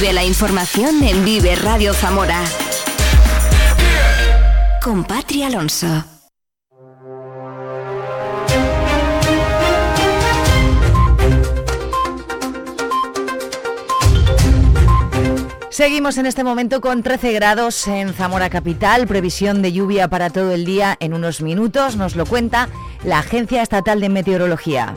Vive la información en Vive Radio Zamora. Con Alonso. Seguimos en este momento con 13 grados en Zamora Capital, previsión de lluvia para todo el día en unos minutos, nos lo cuenta la Agencia Estatal de Meteorología.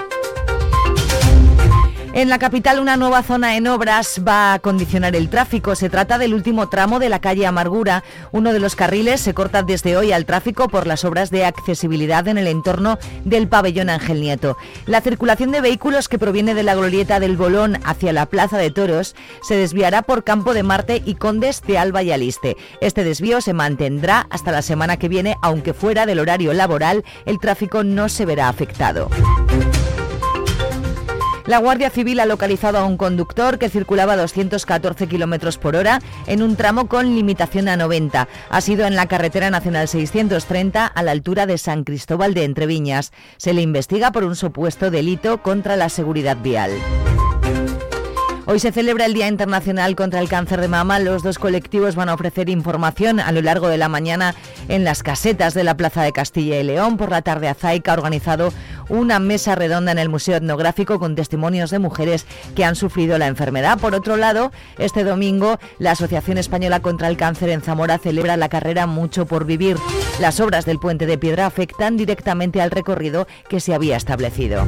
En la capital una nueva zona en obras va a condicionar el tráfico. Se trata del último tramo de la calle Amargura. Uno de los carriles se corta desde hoy al tráfico por las obras de accesibilidad en el entorno del pabellón Ángel Nieto. La circulación de vehículos que proviene de la glorieta del Bolón hacia la Plaza de Toros se desviará por Campo de Marte y Condes de Alba y Aliste. Este desvío se mantendrá hasta la semana que viene, aunque fuera del horario laboral, el tráfico no se verá afectado. La Guardia Civil ha localizado a un conductor que circulaba a 214 kilómetros por hora en un tramo con limitación a 90. Ha sido en la carretera nacional 630 a la altura de San Cristóbal de Entreviñas. Se le investiga por un supuesto delito contra la seguridad vial. Hoy se celebra el Día Internacional contra el Cáncer de Mama. Los dos colectivos van a ofrecer información a lo largo de la mañana en las casetas de la Plaza de Castilla y León. Por la tarde, Azaica ha organizado una mesa redonda en el Museo Etnográfico con testimonios de mujeres que han sufrido la enfermedad. Por otro lado, este domingo, la Asociación Española contra el Cáncer en Zamora celebra la carrera Mucho por Vivir. Las obras del puente de piedra afectan directamente al recorrido que se había establecido.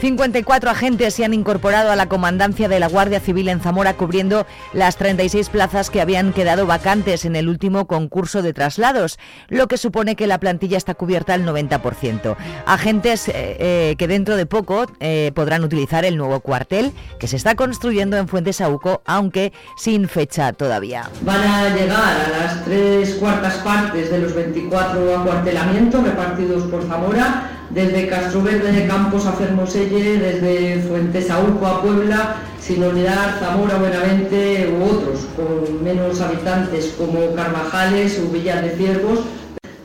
54 agentes se han incorporado a la comandancia de la Guardia Civil en Zamora cubriendo las 36 plazas que habían quedado vacantes en el último concurso de traslados, lo que supone que la plantilla está cubierta al 90%. Agentes eh, eh, que dentro de poco eh, podrán utilizar el nuevo cuartel que se está construyendo en Fuentes Auco, aunque sin fecha todavía. Van a llegar a las tres cuartas partes de los 24 acuartelamientos repartidos por Zamora desde Castroverde de Campos a Fermoselle, desde Fuentesauco a Puebla, sin olvidar Zamora, Buenavente u otros con menos habitantes como Carvajales o Villar de Ciervos,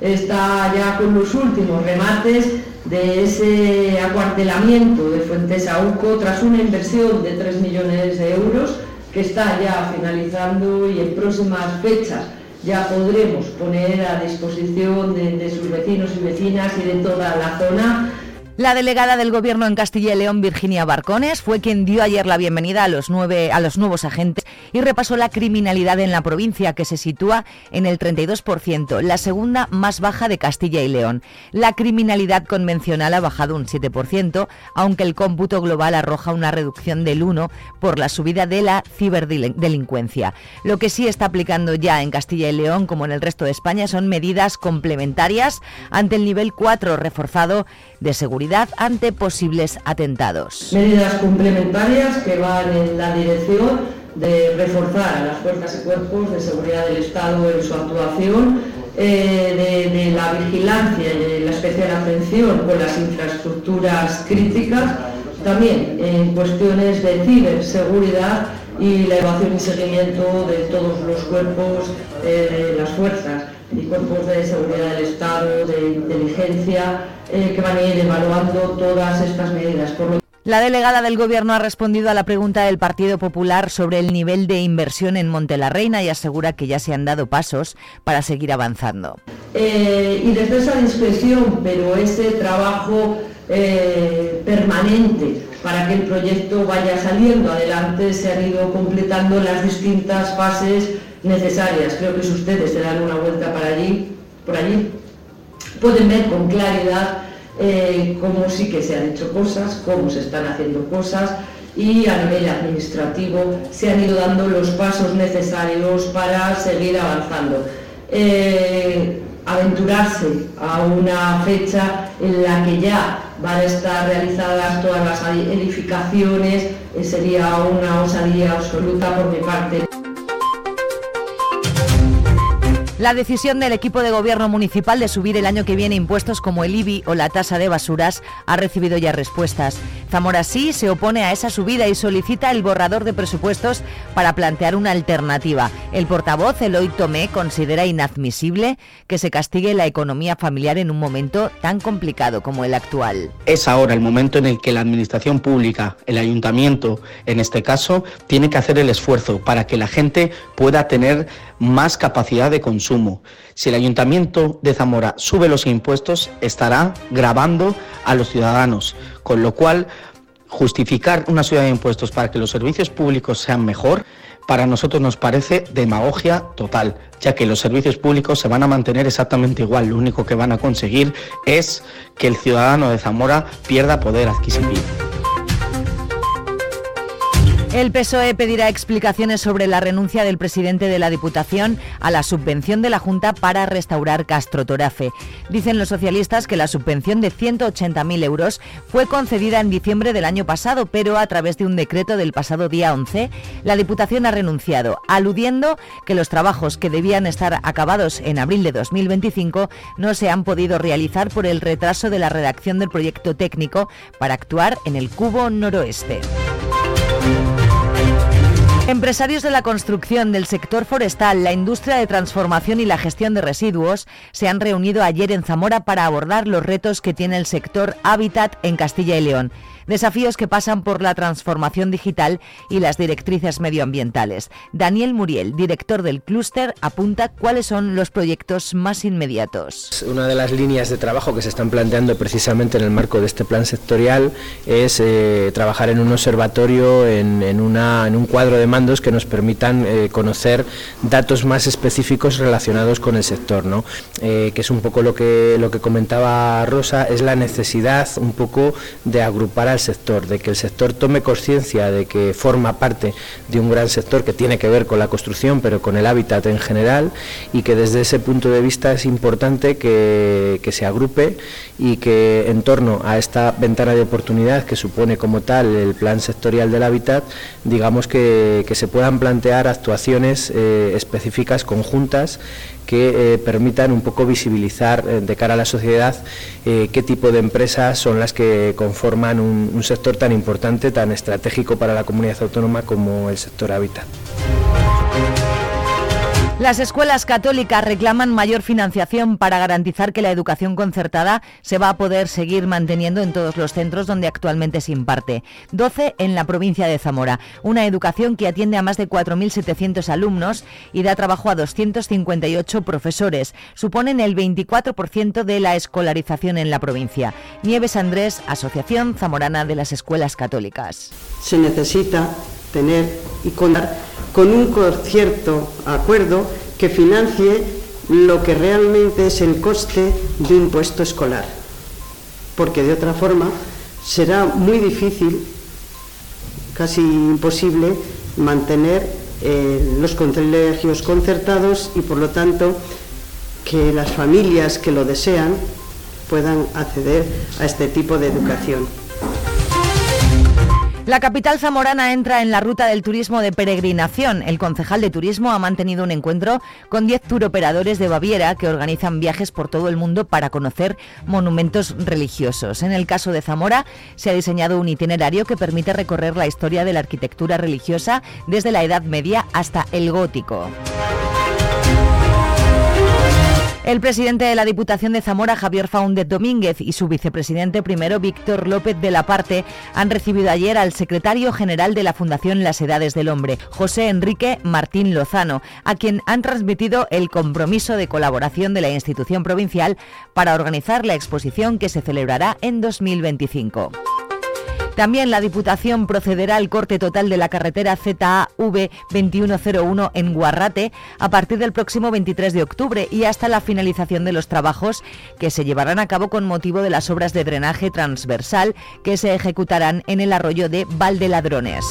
está ya con los últimos remates de ese acuartelamiento de Fuentesauco tras una inversión de 3 millones de euros que está ya finalizando y en próximas fechas ya podremos poner a disposición de, sus vecinos y vecinas y de toda la zona la delegada del Gobierno en Castilla y León, Virginia Barcones, fue quien dio ayer la bienvenida a los, nueve, a los nuevos agentes y repasó la criminalidad en la provincia, que se sitúa en el 32%, la segunda más baja de Castilla y León. La criminalidad convencional ha bajado un 7%, aunque el cómputo global arroja una reducción del 1% por la subida de la ciberdelincuencia. Lo que sí está aplicando ya en Castilla y León, como en el resto de España, son medidas complementarias ante el nivel 4 reforzado de seguridad ante posibles atentados. Medidas complementarias que van en la dirección de reforzar a las fuerzas y cuerpos de seguridad del Estado en su actuación, eh, de, la vigilancia y de la especial atención con las infraestructuras críticas, también en cuestiones de ciberseguridad y la evaluación y seguimiento de todos los cuerpos eh, de las fuerzas y cuerpos de seguridad del Estado, de inteligencia, eh, que van a ir evaluando todas estas medidas. Por lo la delegada del Gobierno ha respondido a la pregunta del Partido Popular sobre el nivel de inversión en Monte la Reina y asegura que ya se han dado pasos para seguir avanzando. Eh, y desde esa discreción, pero ese trabajo eh, permanente para que el proyecto vaya saliendo adelante, se han ido completando las distintas fases necesarias. Creo que si ustedes se dan una vuelta para allí, por allí, pueden ver con claridad eh, cómo sí que se han hecho cosas, cómo se están haciendo cosas y a nivel administrativo se han ido dando los pasos necesarios para seguir avanzando. Eh, aventurarse a una fecha en la que ya van a estar realizadas todas las edificaciones, eh, sería una osadía absoluta por mi parte. La decisión del equipo de gobierno municipal de subir el año que viene impuestos como el IBI o la tasa de basuras ha recibido ya respuestas. Zamora sí se opone a esa subida y solicita el borrador de presupuestos para plantear una alternativa. El portavoz Eloy Tomé considera inadmisible que se castigue la economía familiar en un momento tan complicado como el actual. Es ahora el momento en el que la administración pública, el ayuntamiento en este caso, tiene que hacer el esfuerzo para que la gente pueda tener más capacidad de consumo. Si el ayuntamiento de Zamora sube los impuestos, estará grabando a los ciudadanos, con lo cual justificar una subida de impuestos para que los servicios públicos sean mejor, para nosotros nos parece demagogia total, ya que los servicios públicos se van a mantener exactamente igual, lo único que van a conseguir es que el ciudadano de Zamora pierda poder adquisitivo. El PSOE pedirá explicaciones sobre la renuncia del presidente de la Diputación a la subvención de la Junta para restaurar Castro Torafe. Dicen los socialistas que la subvención de 180.000 euros fue concedida en diciembre del año pasado, pero a través de un decreto del pasado día 11, la Diputación ha renunciado, aludiendo que los trabajos que debían estar acabados en abril de 2025 no se han podido realizar por el retraso de la redacción del proyecto técnico para actuar en el cubo noroeste. Empresarios de la construcción, del sector forestal, la industria de transformación y la gestión de residuos se han reunido ayer en Zamora para abordar los retos que tiene el sector hábitat en Castilla y León desafíos que pasan por la transformación digital y las directrices medioambientales. Daniel Muriel, director del clúster, apunta cuáles son los proyectos más inmediatos. Una de las líneas de trabajo que se están planteando precisamente en el marco de este plan sectorial es eh, trabajar en un observatorio, en, un cuadro de mandos que nos permitan eh, conocer datos más específicos relacionados con el sector, ¿no? Eh, que es un poco lo que, lo que comentaba Rosa, es la necesidad un poco de agrupar sector, de que el sector tome conciencia de que forma parte de un gran sector que tiene que ver con la construcción, pero con el hábitat en general, y que desde ese punto de vista es importante que, se agrupe y que en torno a esta ventana de oportunidad que supone como tal el plan sectorial del hábitat, digamos que, se puedan plantear actuaciones eh, específicas conjuntas que eh, permitan un poco visibilizar eh, de cara a la sociedad eh, qué tipo de empresas son las que conforman un sector tan importante, tan estratégico para la comunidad autónoma como el sector hábitat. Las escuelas católicas reclaman mayor financiación para garantizar que la educación concertada se va a poder seguir manteniendo en todos los centros donde actualmente se imparte. 12 en la provincia de Zamora. Una educación que atiende a más de 4.700 alumnos y da trabajo a 258 profesores. Suponen el 24% de la escolarización en la provincia. Nieves Andrés, Asociación Zamorana de las Escuelas Católicas. Se necesita tener y contar con un cierto acuerdo que financie lo que realmente es el coste de un puesto escolar, porque de otra forma será muy difícil, casi imposible, mantener eh, los colegios concertados y por lo tanto que las familias que lo desean puedan acceder a este tipo de educación. La capital zamorana entra en la ruta del turismo de peregrinación. El concejal de turismo ha mantenido un encuentro con 10 turoperadores de Baviera que organizan viajes por todo el mundo para conocer monumentos religiosos. En el caso de Zamora se ha diseñado un itinerario que permite recorrer la historia de la arquitectura religiosa desde la Edad Media hasta el gótico. El presidente de la Diputación de Zamora, Javier Faúndez Domínguez, y su vicepresidente primero, Víctor López de la Parte, han recibido ayer al secretario general de la Fundación Las Edades del Hombre, José Enrique Martín Lozano, a quien han transmitido el compromiso de colaboración de la institución provincial para organizar la exposición que se celebrará en 2025. También la Diputación procederá al corte total de la carretera ZAV 2101 en Guarrate a partir del próximo 23 de octubre y hasta la finalización de los trabajos que se llevarán a cabo con motivo de las obras de drenaje transversal que se ejecutarán en el arroyo de Valdeladrones.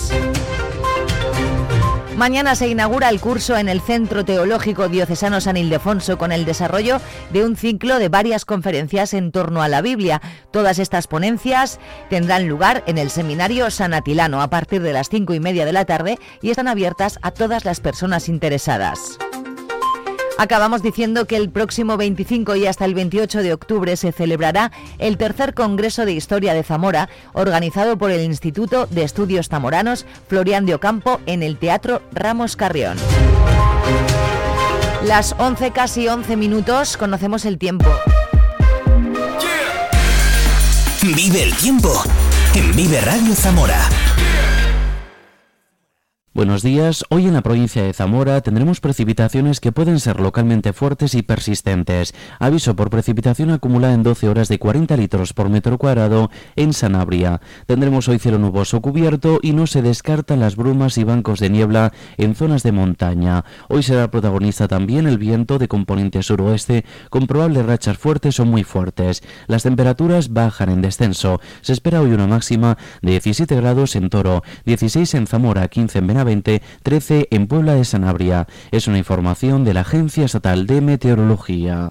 Mañana se inaugura el curso en el Centro Teológico Diocesano San Ildefonso con el desarrollo de un ciclo de varias conferencias en torno a la Biblia. Todas estas ponencias tendrán lugar en el Seminario San Atilano a partir de las cinco y media de la tarde y están abiertas a todas las personas interesadas. Acabamos diciendo que el próximo 25 y hasta el 28 de octubre se celebrará el tercer Congreso de Historia de Zamora, organizado por el Instituto de Estudios Zamoranos Florian de Ocampo en el Teatro Ramos Carrión. Las 11, casi 11 minutos, conocemos el tiempo. Vive el tiempo en Vive Radio Zamora. Buenos días. Hoy en la provincia de Zamora tendremos precipitaciones que pueden ser localmente fuertes y persistentes. Aviso por precipitación acumulada en 12 horas de 40 litros por metro cuadrado en Sanabria. Tendremos hoy cielo nuboso cubierto y no se descartan las brumas y bancos de niebla en zonas de montaña. Hoy será protagonista también el viento de componente suroeste con probables rachas fuertes o muy fuertes. Las temperaturas bajan en descenso. Se espera hoy una máxima de 17 grados en Toro, 16 en Zamora, 15 en Benavente 13 en Puebla de Sanabria. Es una información de la Agencia Estatal de Meteorología.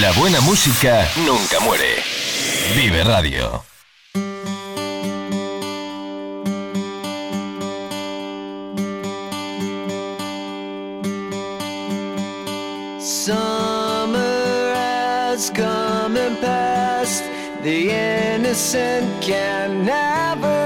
La buena música nunca muere. Vive Radio. Summer has come and passed. The innocent can never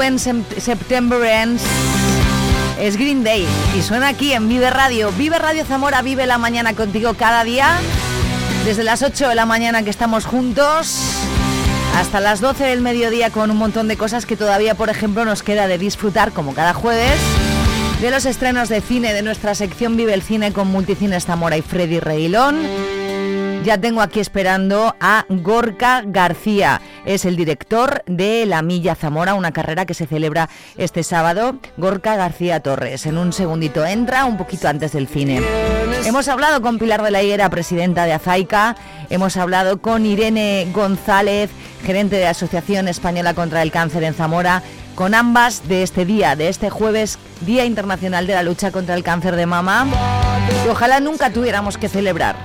When September Ends es Green Day y suena aquí en Vive Radio. Vive Radio Zamora, vive la mañana contigo cada día. Desde las 8 de la mañana que estamos juntos hasta las 12 del mediodía con un montón de cosas que todavía, por ejemplo, nos queda de disfrutar como cada jueves. De los estrenos de cine de nuestra sección Vive el Cine con Multicines Zamora y Freddy Reguilón. Ya tengo aquí esperando a Gorka García. Es el director de la Milla Zamora, una carrera que se celebra este sábado. Gorka García Torres. En un segundito entra, un poquito antes del cine. Hemos hablado con Pilar de la Higuera, presidenta de Azaica. Hemos hablado con Irene González, gerente de la Asociación Española contra el Cáncer en Zamora con ambas de este día, de este jueves, Día Internacional de la Lucha contra el Cáncer de Mama, y ojalá nunca tuviéramos que celebrar.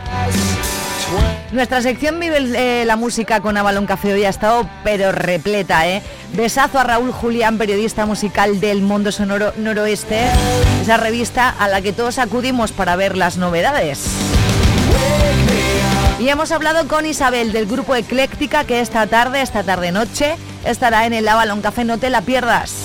Nuestra sección Vive eh, la Música con Avalon Café hoy ha estado pero repleta, ¿eh? Besazo a Raúl Julián, periodista musical del Mundo Sonoro Noroeste, esa revista a la que todos acudimos para ver las novedades. Y hemos hablado con Isabel del grupo Ecléctica que esta tarde, esta tarde noche, estará en el Avalon Café, no te la pierdas.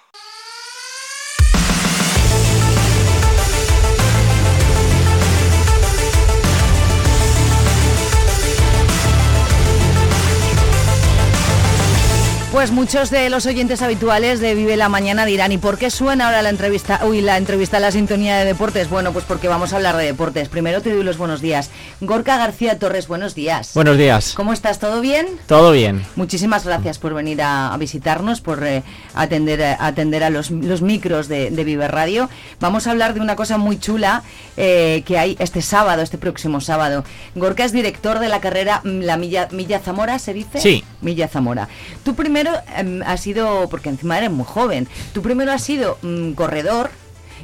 Pues muchos de los oyentes habituales de Vive la Mañana dirán, ¿y por qué suena ahora la entrevista, uy, la entrevista a la sintonía de deportes? Bueno, pues porque vamos a hablar de deportes. Primero te doy los buenos días. Gorka García Torres, buenos días. Buenos días. ¿Cómo estás? ¿Todo bien? Todo bien. Muchísimas gracias por venir a, a visitarnos, por eh, atender, eh, atender a los, los micros de, de Vive Radio. Vamos a hablar de una cosa muy chula eh, que hay este sábado, este próximo sábado. Gorka es director de la carrera mm, La Milla, Milla Zamora, ¿se dice? Sí. Milla Zamora. Tú primero em, has sido, porque encima eres muy joven, tú primero has sido mm, corredor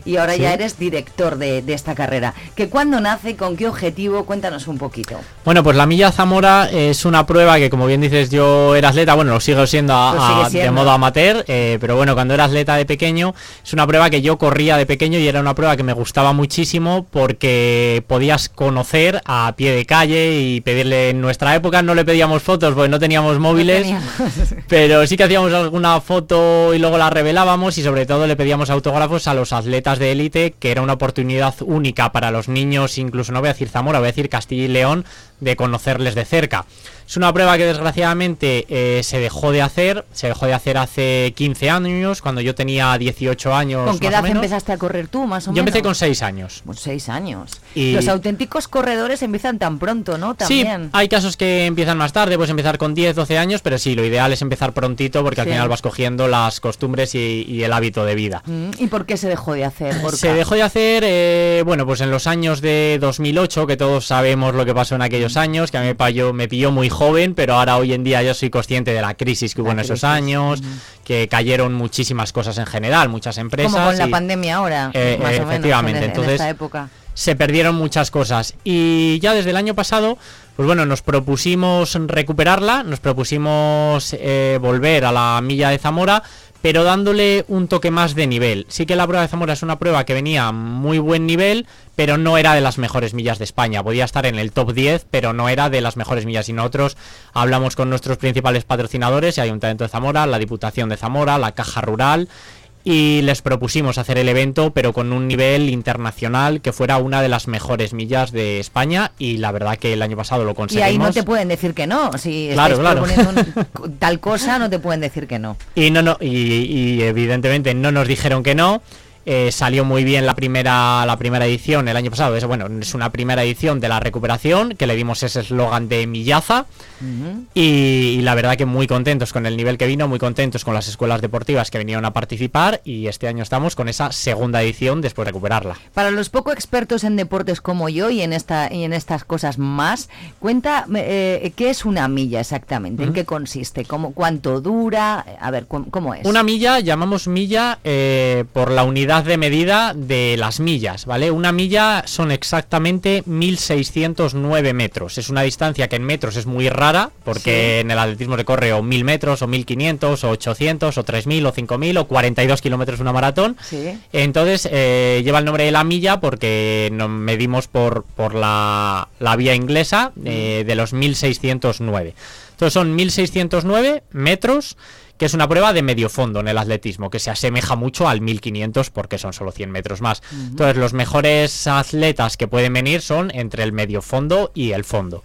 y ahora Sí. ya eres director de, de esta carrera. ¿Que cuándo nace? ¿Con qué objetivo? Cuéntanos un poquito. Bueno, pues la Milla Zamora es una prueba que, como bien dices, yo era atleta, bueno, lo sigo siendo, a- de modo amateur, eh, pero bueno, cuando era atleta de pequeño, es una prueba que yo corría de pequeño y era una prueba que me gustaba muchísimo porque podías conocer a pie de calle y pedirle, en nuestra época no le pedíamos fotos porque no teníamos móviles, pero sí que hacíamos alguna foto y luego la revelábamos y sobre todo le pedíamos autógrafos a los atletas de élite, que era una oportunidad única para los niños, incluso no voy a decir Zamora, voy a decir Castilla y León, de conocerles de cerca. Es una prueba que desgraciadamente eh, se dejó de hacer, se dejó de hacer hace 15 años, cuando yo tenía 18 años. ¿Con qué edad empezaste a correr tú, más o Yo menos? empecé con 6 años. Con 6 años. Y- Los auténticos corredores empiezan tan pronto, ¿no? También. Sí, hay casos que empiezan más tarde, puedes empezar con 10, 12 años, pero sí, lo ideal es empezar prontito porque al final vas cogiendo las costumbres y, y el hábito de vida. Mm, ¿Y por qué se dejó de hacer? Gorka? Se dejó de hacer, eh, bueno, pues en los años de 2008, que todos sabemos lo que pasó en aquellos años, que a mí me pilló, me pilló muy joven, pero ahora hoy en día yo soy consciente de la crisis que hubo La en esos años, que cayeron muchísimas cosas en general, muchas empresas. Como con la pandemia ahora, Eh, más eh, o menos, efectivamente, en, en entonces- esta época. se perdieron muchas cosas. Y ya desde el año pasado, pues bueno, nos propusimos recuperarla, nos propusimos eh, volver a la milla de Zamora, pero dándole un toque más de nivel. Sí que la prueba de Zamora es una prueba que venía a muy buen nivel, pero no era de las mejores millas de España. Podía estar en el top 10, pero no era de las mejores millas. Y nosotros hablamos con nuestros principales patrocinadores, el Ayuntamiento de Zamora, la Diputación de Zamora, la Caja Rural, y les propusimos hacer el evento pero con un nivel internacional que fuera una de las mejores millas de España y la verdad que el año pasado lo Y conseguimos. ahí no te pueden decir que no. Si Claro, claro. un- tal cosa, no te pueden decir que no. Y no, no, y, y evidentemente no nos dijeron que no. Eh, salió muy bien la primera, la primera edición el año pasado. Es, bueno, es una primera edición de la recuperación que le dimos ese eslogan de Millaza. Y, y la verdad que muy contentos con el nivel que vino, muy contentos con las escuelas deportivas que vinieron a participar. Y este año estamos con esa segunda edición después de recuperarla. Para los poco expertos en deportes como yo y en esta y en estas cosas más, cuenta eh, qué es una milla exactamente, en qué consiste, cómo, cuánto dura, a ver, cómo, cómo es. Una milla, llamamos milla eh, por la unidad unidad de medida de las millas, ¿vale? Una milla son exactamente 1609 metros. Es una distancia que en metros es muy rara, porque en el atletismo se corre o 1000 metros, o 1500, o 800, o 3000, o 5000, o 42 kilómetros una maratón. Sí. Entonces eh, lleva el nombre de la milla porque nos medimos por, por la, la vía inglesa eh, de los 1609. Entonces son 1609 metros, que es una prueba de medio fondo en el atletismo, que se asemeja mucho al 1500 porque son solo 100 metros más. Entonces los mejores atletas que pueden venir son entre el medio fondo y el fondo.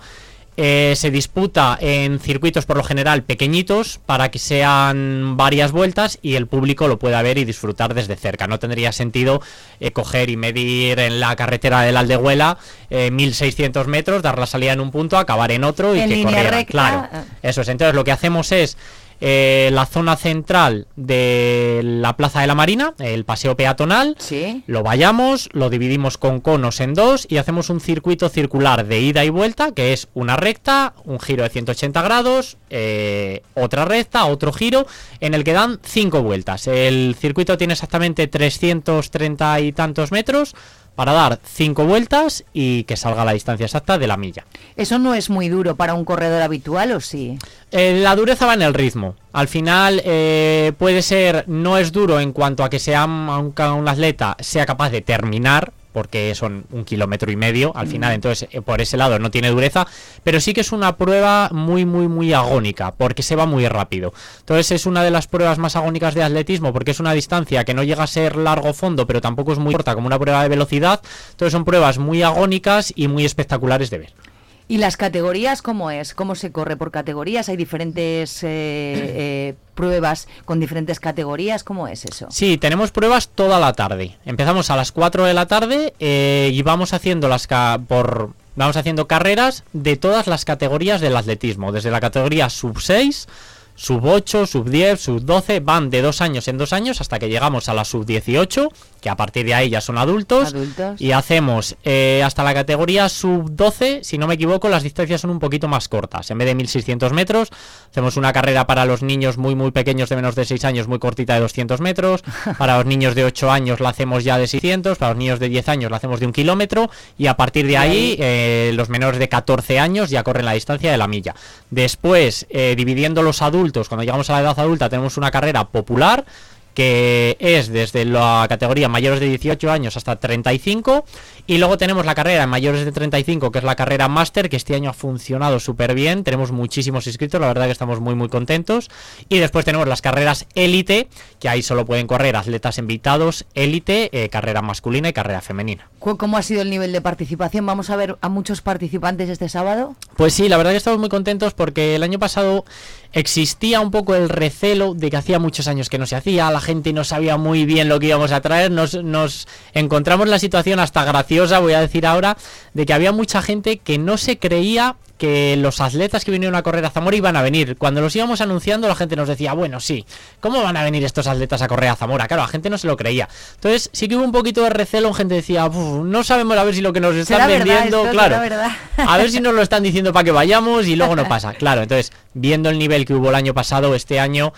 Eh, se disputa en circuitos por lo general pequeñitos para que sean varias vueltas y el público lo pueda ver y disfrutar desde cerca. No tendría sentido eh, coger y medir en la carretera del Aldehuela eh, 1600 metros, dar la salida en un punto, acabar en otro y En que corrieran. recta, Claro, ah. eso es. Entonces lo que hacemos es eh, la zona central de la Plaza de la Marina, el paseo peatonal. Lo vayamos, lo dividimos con conos en dos y hacemos un circuito circular de ida y vuelta, que es una recta, un giro de 180 grados, eh, otra recta, otro giro, en el que dan cinco vueltas. El circuito tiene exactamente 330 y tantos metros para dar cinco vueltas y que salga la distancia exacta de la milla. ¿Eso no es muy duro para un corredor habitual o sí? Eh, la dureza va en el ritmo. Al final eh, puede ser, no es duro en cuanto a que sea un, un atleta sea capaz de terminar, porque son un kilómetro y medio al final, Mm. entonces eh, por ese lado no tiene dureza, pero sí que es una prueba muy, muy, muy agónica, porque se va muy rápido. Entonces es una de las pruebas más agónicas de atletismo, porque es una distancia que no llega a ser largo fondo, pero tampoco es muy corta como una prueba de velocidad. Entonces son pruebas muy agónicas y muy espectaculares de ver. ¿Y las categorías cómo es? ¿Cómo se corre por categorías? ¿Hay diferentes eh, eh, pruebas con diferentes categorías? ¿Cómo es eso? Sí, tenemos pruebas toda la tarde. Empezamos a las 4 de la tarde eh, y vamos haciendo las ca- por vamos haciendo carreras de todas las categorías del atletismo, desde la categoría sub 6, sub 8, sub 10, sub 12, van de dos años en dos años hasta que llegamos a la sub 18, que a partir de ahí ya son adultos, Adultos. y hacemos eh, hasta la categoría sub 12, si no me equivoco, las distancias son un poquito más cortas. En vez de 1600 metros, hacemos una carrera para los niños muy, muy pequeños de menos de 6 años, muy cortita de 200 metros. Para los niños de 8 años la hacemos ya de 600. Para los niños de 10 años la hacemos de un kilómetro. Y a partir de ahí- eh, los menores de 14 años ya corren la distancia de la milla. Después, eh, dividiendo los adultos, cuando llegamos a la edad adulta, tenemos una carrera popular que es desde la categoría mayores de 18 años hasta 35 y luego tenemos la carrera mayores de 35 que es la carrera máster que este año ha funcionado súper bien tenemos muchísimos inscritos la verdad que estamos muy muy contentos y después tenemos las carreras élite que ahí solo pueden correr atletas invitados élite eh, carrera masculina y carrera femenina. ¿Cu- ¿Cómo ha sido el nivel de participación? ¿Vamos a ver a muchos participantes este sábado? Pues sí, la verdad que estamos muy contentos porque el año pasado existía un poco el recelo de que hacía muchos años que no se hacía, la gente no sabía muy bien lo que íbamos a traer, nos, nos encontramos la situación hasta graciosa, voy a decir ahora, de que había mucha gente que no se creía que los atletas que vinieron a correr a Zamora iban a venir. Cuando los íbamos anunciando la gente nos decía, bueno, sí, ¿cómo van a venir estos atletas a correr a Zamora? Claro, la gente no se lo creía. Entonces sí que hubo un poquito de recelo, gente decía, "Uf, no sabemos a ver si lo que nos están ¿Será verdad vendiendo, claro. A ver si nos lo están diciendo para que vayamos y luego no pasa. Claro, entonces, viendo el nivel que hubo el año pasado, este año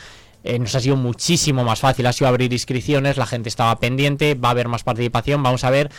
eh, nos ha sido muchísimo más fácil. Ha sido abrir inscripciones, la gente estaba pendiente, va a haber más participación. Vamos a ver,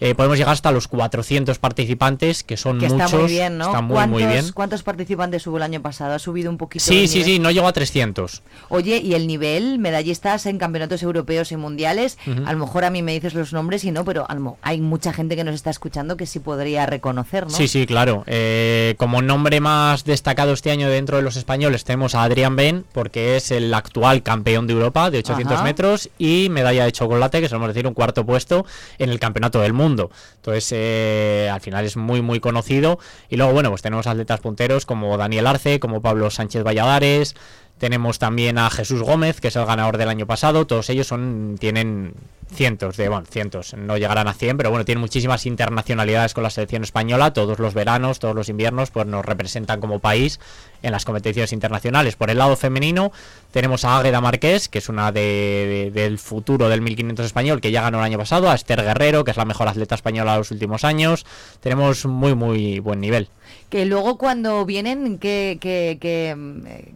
eh, podemos llegar hasta los 400 participantes, que son Que muchos. está muy bien, ¿no? Está muy, ¿Cuántos, muy bien. ¿Cuántos participantes hubo el año pasado? ¿Ha subido un poquito? Sí, sí, nivel? sí, no llegó a 300. Oye, y el nivel, medallistas en campeonatos europeos y mundiales, a lo mejor a mí me dices los nombres y no, pero a lo mo- hay mucha gente que nos está escuchando que sí podría reconocer, ¿no? Sí, sí, claro. Eh, como nombre más destacado este año dentro de los españoles tenemos a Adrián Ben, porque es el actual campeón de Europa de 800 Ajá. metros y medalla de chocolate, que solemos decir un cuarto puesto en el campeonato del mundo. Entonces, eh, al final es muy, muy conocido. Y luego, bueno, pues tenemos atletas punteros como Daniel Arce, como Pablo Sánchez Valladares. Tenemos también a Jesús Gómez, que es el ganador del año pasado. Todos ellos son tienen cientos de, bueno, cientos, no llegarán a 100, pero bueno, tienen muchísimas internacionalidades con la selección española. Todos los veranos, todos los inviernos, pues nos representan como país en las competiciones internacionales. Por el lado femenino, tenemos a Águeda Marqués, que es una de, de- del futuro del 1500 español, que ya ganó el año pasado. A Esther Guerrero, que es la mejor atleta española de los últimos años. Tenemos muy, muy buen nivel. Que luego cuando vienen, ¿qué, qué, qué,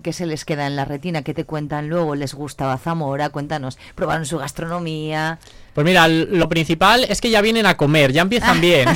qué se les queda en la retina. ¿Qué te cuentan luego? ¿Les gustaba Zamora? Cuéntanos. ¿Probaron su gastronomía? Pues mira, lo principal es que ya vienen a comer, ya empiezan bien.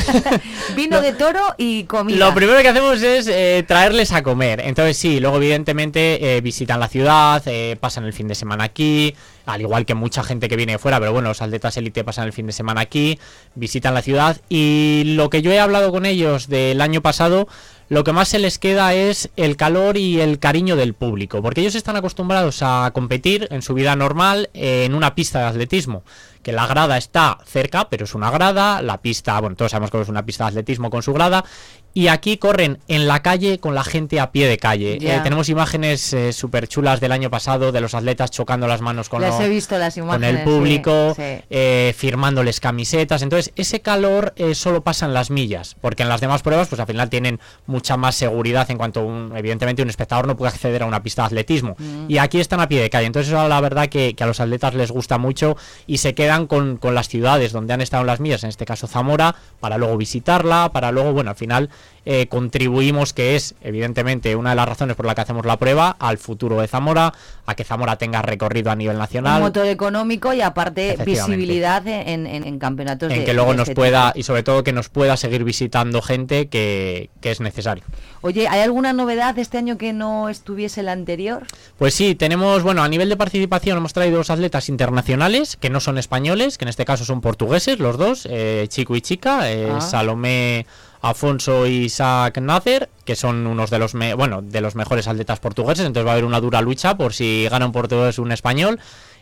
Vino de toro y comida. Lo primero que hacemos es eh, traerles a comer. Entonces sí, luego evidentemente eh, visitan la ciudad, eh, pasan el fin de semana aquí, al igual que mucha gente que viene de fuera, pero bueno, los atletas élite pasan el fin de semana aquí, visitan la ciudad y lo que yo he hablado con ellos del año pasado, lo que más se les queda es el calor y el cariño del público, porque ellos están acostumbrados a competir en su vida normal eh, en una pista de atletismo que la grada está cerca, pero es una grada, la pista, bueno, todos sabemos que es una pista de atletismo con su grada, y aquí corren en la calle con la gente a pie de calle. Ya. Eh, tenemos imágenes súper chulas del año pasado de los atletas chocando las manos con, Las lo- he visto las con imágenes. el público, sí, sí. eh, firmándoles camisetas. Entonces, ese calor eh, solo pasa en las millas, porque en las demás pruebas, pues al final tienen mucha más seguridad en cuanto, un, evidentemente, un espectador no puede acceder a una pista de atletismo. Mm. Y aquí están a pie de calle. Entonces, eso la verdad que, que a los atletas les gusta mucho y se quedan con, con las ciudades donde han estado las millas, en este caso Zamora, para luego visitarla, para luego, bueno, al final eh, contribuimos, que es evidentemente una de las razones por la que hacemos la prueba, al futuro de Zamora, a que Zamora tenga recorrido a nivel Un nacional. motor económico y aparte visibilidad en, en- en campeonatos en de- que luego de nos este pueda tipo. y sobre todo que nos pueda seguir visitando gente que, que es necesario. Oye, ¿hay alguna novedad este año que no estuviese el anterior? Pues sí, tenemos, bueno, a nivel de participación hemos traído dos atletas internacionales que no son españoles, que en este caso son portugueses, los dos, eh, chico y chica, eh, Ah. Salomé Afonso y Isaac Nacer, que son unos de los, me- bueno, de los mejores atletas portugueses, entonces va a haber una dura lucha por si gana un portugués un español.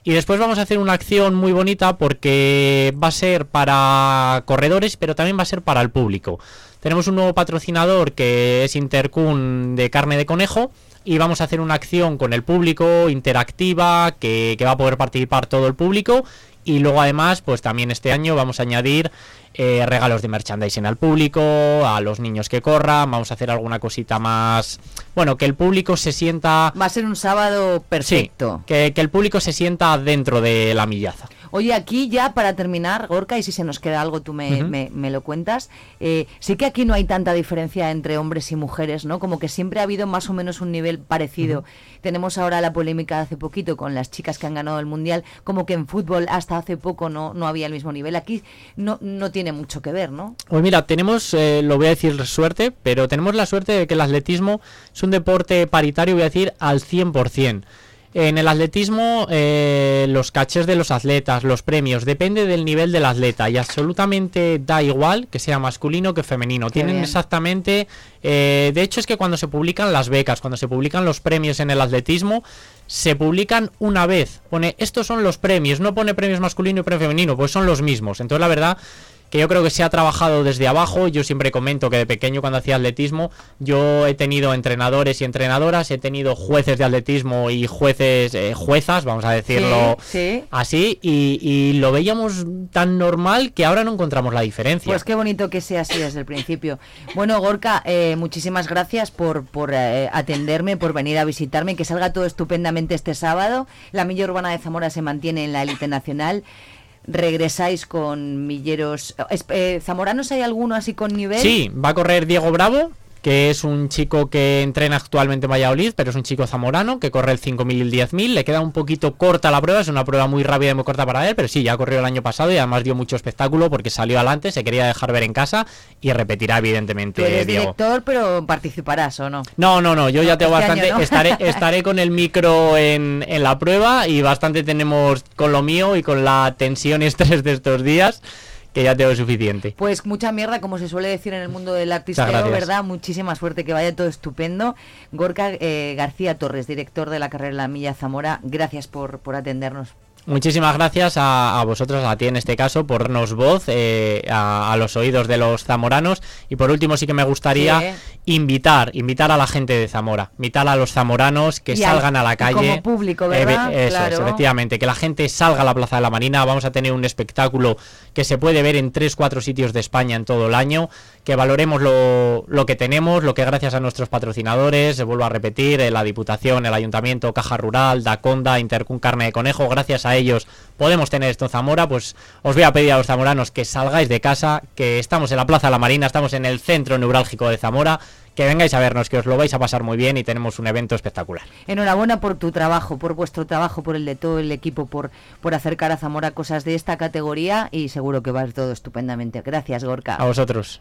Y después vamos a hacer una acción muy bonita porque va a ser para corredores, pero también va a ser para el público. Tenemos un nuevo patrocinador que es Intercun de carne de conejo y vamos a hacer una acción con el público interactiva que va a poder participar todo el público y luego además pues también este año vamos a añadir eh, regalos de merchandising al público, a los niños que corran, vamos a hacer alguna cosita más, bueno, que el público se sienta... Va a ser un sábado perfecto. Sí, que, que el público se sienta dentro de la millaza. Oye, aquí ya para terminar, Gorka, y si se nos queda algo tú me, me lo cuentas, eh, sí que aquí no hay tanta diferencia entre hombres y mujeres, ¿no? Como que siempre ha habido más o menos un nivel parecido. Tenemos ahora la polémica de hace poquito con las chicas que han ganado el Mundial, como que en fútbol hasta hace poco no, no había el mismo nivel. Aquí no, no tiene mucho que ver, ¿no? Pues mira, tenemos, eh, lo voy a decir suerte, pero tenemos la suerte de que el atletismo es un deporte paritario, voy a decir, al 100%. En el atletismo, eh, los cachés de los atletas, los premios, depende del nivel del atleta y absolutamente da igual que sea masculino que femenino. Tienen bien. exactamente, eh, de hecho es que cuando se publican las becas, cuando se publican los premios en el atletismo, se publican una vez. Pone, estos son los premios, no pone premios masculino y premio femenino, pues son los mismos. Entonces la verdad que yo creo que se ha trabajado desde abajo. Yo siempre comento que de pequeño cuando hacía atletismo, yo he tenido entrenadores y entrenadoras, he tenido jueces de atletismo y jueces, eh, juezas, vamos a decirlo Sí, sí. así, y, y lo veíamos tan normal que ahora no encontramos la diferencia. Pues qué bonito que sea así desde el principio. Bueno, Gorka, eh, muchísimas gracias por, por eh, atenderme, por venir a visitarme, que salga todo estupendamente este sábado. La Milla Urbana de Zamora se mantiene en la élite nacional. Regresáis con milleros... es- eh, ¿Zamoranos hay alguno así con nivel? Sí, va a correr Diego Bravo, que es un chico que entrena actualmente en Valladolid, pero es un chico zamorano que corre el 5.000 y el 10.000. Le queda un poquito corta la prueba, es una prueba muy rápida y muy corta para él, pero sí, ya corrió el año pasado y además dio mucho espectáculo porque salió adelante, se quería dejar ver en casa y repetirá Tú evidentemente eres Diego. director, pero participarás, ¿o no? No, no, no, yo ya tengo este bastante. no. Estaré, estaré con el micro en, en la prueba y bastante tenemos con lo mío y con la tensión y estrés de estos días, que ya tengo suficiente. Pues mucha mierda, como se suele decir en el mundo del artisteo. ¿verdad? Muchísima suerte, que vaya todo estupendo. Gorka eh, García Torres, director de la carrera La Milla Zamora, gracias por, por atendernos. Muchísimas gracias a, a vosotros, a ti en este caso, por darnos voz eh, a, a los oídos de los zamoranos. Y por último, sí que me gustaría Sí, ¿eh? invitar, invitar a la gente de Zamora, invitar a los zamoranos que Y al- salgan a la calle. como público, ¿verdad? Eso es, efectivamente, que la gente salga a la Plaza de la Marina. Vamos a tener un espectáculo que se puede ver en 3-4 sitios de España en todo el año. Que valoremos lo, lo que tenemos, lo que gracias a nuestros patrocinadores, se vuelvo a repetir, eh, la Diputación, el Ayuntamiento, Caja Rural, Daconda, Intercun Carne de Conejo, gracias a ellos podemos tener esto en Zamora, pues os voy a pedir a los zamoranos que salgáis de casa, que estamos en la Plaza de la Marina, estamos en el centro neurálgico de Zamora, que vengáis a vernos, que os lo vais a pasar muy bien y tenemos un evento espectacular. Enhorabuena por tu trabajo, por vuestro trabajo, por el de todo el equipo, por, por acercar a Zamora cosas de esta categoría y seguro que va a ir todo estupendamente. Gracias, Gorka. A vosotros.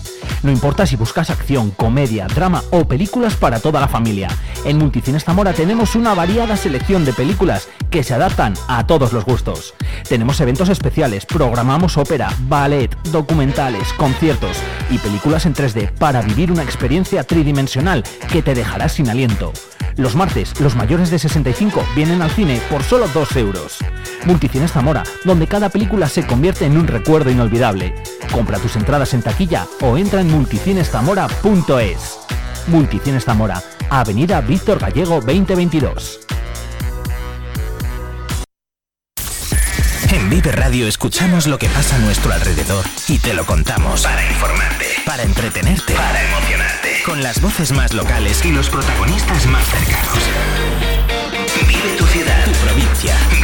No importa si buscas acción, comedia, drama o películas para toda la familia. En Multicines Zamora tenemos una variada selección de películas que se adaptan a todos los gustos. Tenemos eventos especiales, programamos ópera, ballet, documentales, conciertos y películas en 3D para vivir una experiencia tridimensional que te dejará sin aliento. Los martes, los mayores de 65 vienen al cine por solo 2 euros. Multicines Zamora, donde cada película se convierte en un recuerdo inolvidable. Compra tus entradas en taquilla o entra en multicineszamora.es. Multicines Zamora, Avenida Víctor Gallego 2022. En Vive Radio escuchamos lo que pasa a nuestro alrededor y te lo contamos para informarte, para entretenerte, para emocionarte, con las voces más locales y los protagonistas más cercanos. Vive tu ciudad, tu provincia,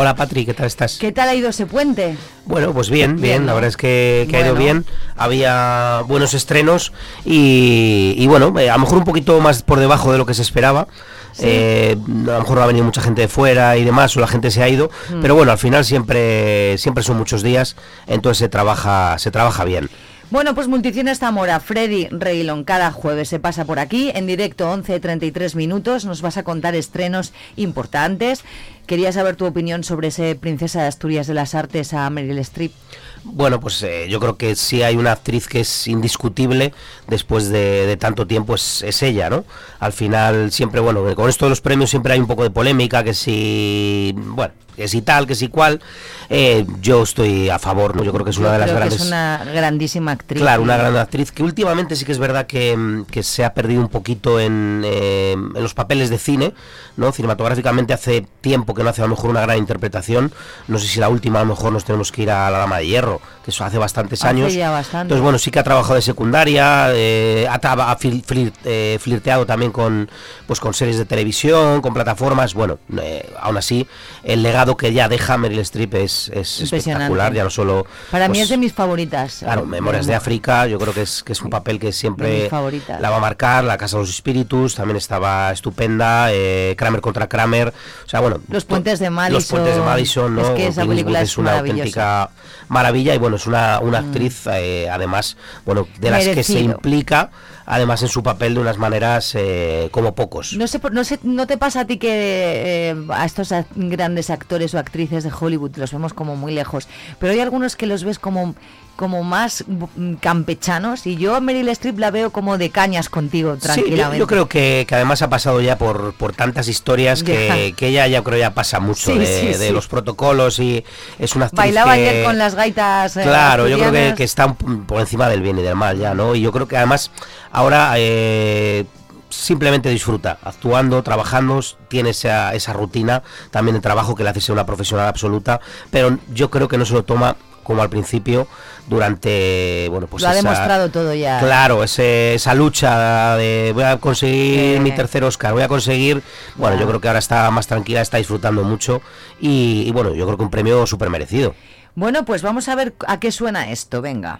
Hola Patri, ¿qué tal estás? ¿Qué tal ha ido ese puente? Bueno, pues bien, bien, Bien, la verdad es que, que ha ido bien. Había buenos estrenos y, y bueno, eh, a lo mejor un poquito más por debajo de lo que se esperaba. Eh, a lo mejor no ha venido mucha gente de fuera y demás, o la gente se ha ido, Mm. pero bueno, al final siempre, siempre son muchos días, entonces se trabaja, se trabaja bien. Bueno, pues Multicines Zamora, Freddy Reguilón, cada jueves se pasa por aquí, en directo 11.33 minutos, nos vas a contar estrenos importantes. Quería saber tu opinión sobre ese Princesa de Asturias de las Artes a Meryl Streep. Bueno, pues eh, yo creo que si hay una actriz que es indiscutible después de, de tanto tiempo es, es ella, ¿no? Al final siempre, bueno, con esto de los premios siempre hay un poco de polémica, que si, bueno, que si tal, que si cual. Eh, yo estoy a favor, ¿no? Yo creo que es una Yo de las creo que grandes... es una grandísima actriz. Claro, una gran actriz que últimamente sí que es verdad que, mm, que se ha perdido un poquito en, eh, en los papeles de cine, ¿no? Cinematográficamente hace tiempo que no hace a lo mejor una gran interpretación. No sé si la última a lo mejor nos tenemos que ir a la Dama de Hierro, que eso hace bastantes Hace años. ya bastante. Entonces, bueno, sí que ha trabajado de secundaria, eh, ha, ha flir- eh, flirteado también con, pues, con series de televisión, con plataformas. Bueno, eh, aún así, el legado que ya deja Meryl Streep es, espectacular, ya no solo... Para mí pues, es de mis favoritas. Claro, Memorias de África, yo creo que es, que es un papel que siempre la va a marcar, La Casa de los Espíritus, también estaba estupenda, eh, Kramer contra Kramer, o sea, bueno... Los puentes de Madison. Los puentes de Madison, ¿no? Es que esa película es una auténtica maravilla y bueno, es una, una actriz, eh, además, bueno, de las que se implica, además en su papel de unas maneras eh, como pocos. No sé, no sé, ¿no te pasa a ti que eh, a estos grandes actores o actrices de Hollywood los vemos como muy lejos, pero hay algunos que los ves como como más campechanos y yo a Meryl Streep la veo como de cañas contigo Sí, yo, tranquilamente. yo creo que, que además ha pasado ya por, por tantas historias que, que ella ya creo ya pasa mucho Sí, de, sí, de sí. los protocolos y es una actriz Bailaba que- ayer con las gaitas. eh, Claro, yo creo que, que está por encima del bien y del mal ya, ¿no? Y yo creo que además ahora eh, simplemente disfruta, actuando, trabajando, tiene esa, esa rutina también de trabajo que le hace ser una profesional absoluta, pero yo creo que no se lo toma como al principio durante, bueno, pues Lo ha esa- demostrado todo ya. Claro, ese- esa lucha de voy a conseguir mi tercer Oscar, voy a conseguir. Bueno, yo creo que ahora está más tranquila, está disfrutando mucho y, y bueno, yo creo que un premio súper merecido. Bueno, pues vamos a ver a qué suena esto, venga.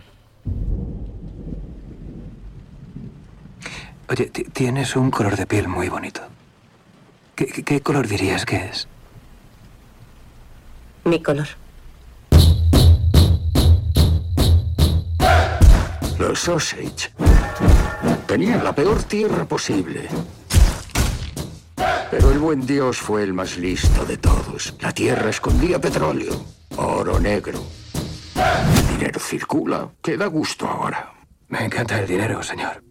Oye, ti- tienes un color de piel muy bonito. ¿Qué, qué- qué color dirías que es? Mi color. Los Osage tenían la peor tierra posible. Pero el buen Dios fue el más listo de todos. La tierra escondía petróleo, oro negro. El dinero circula, que da gusto ahora. Me encanta el dinero, señor.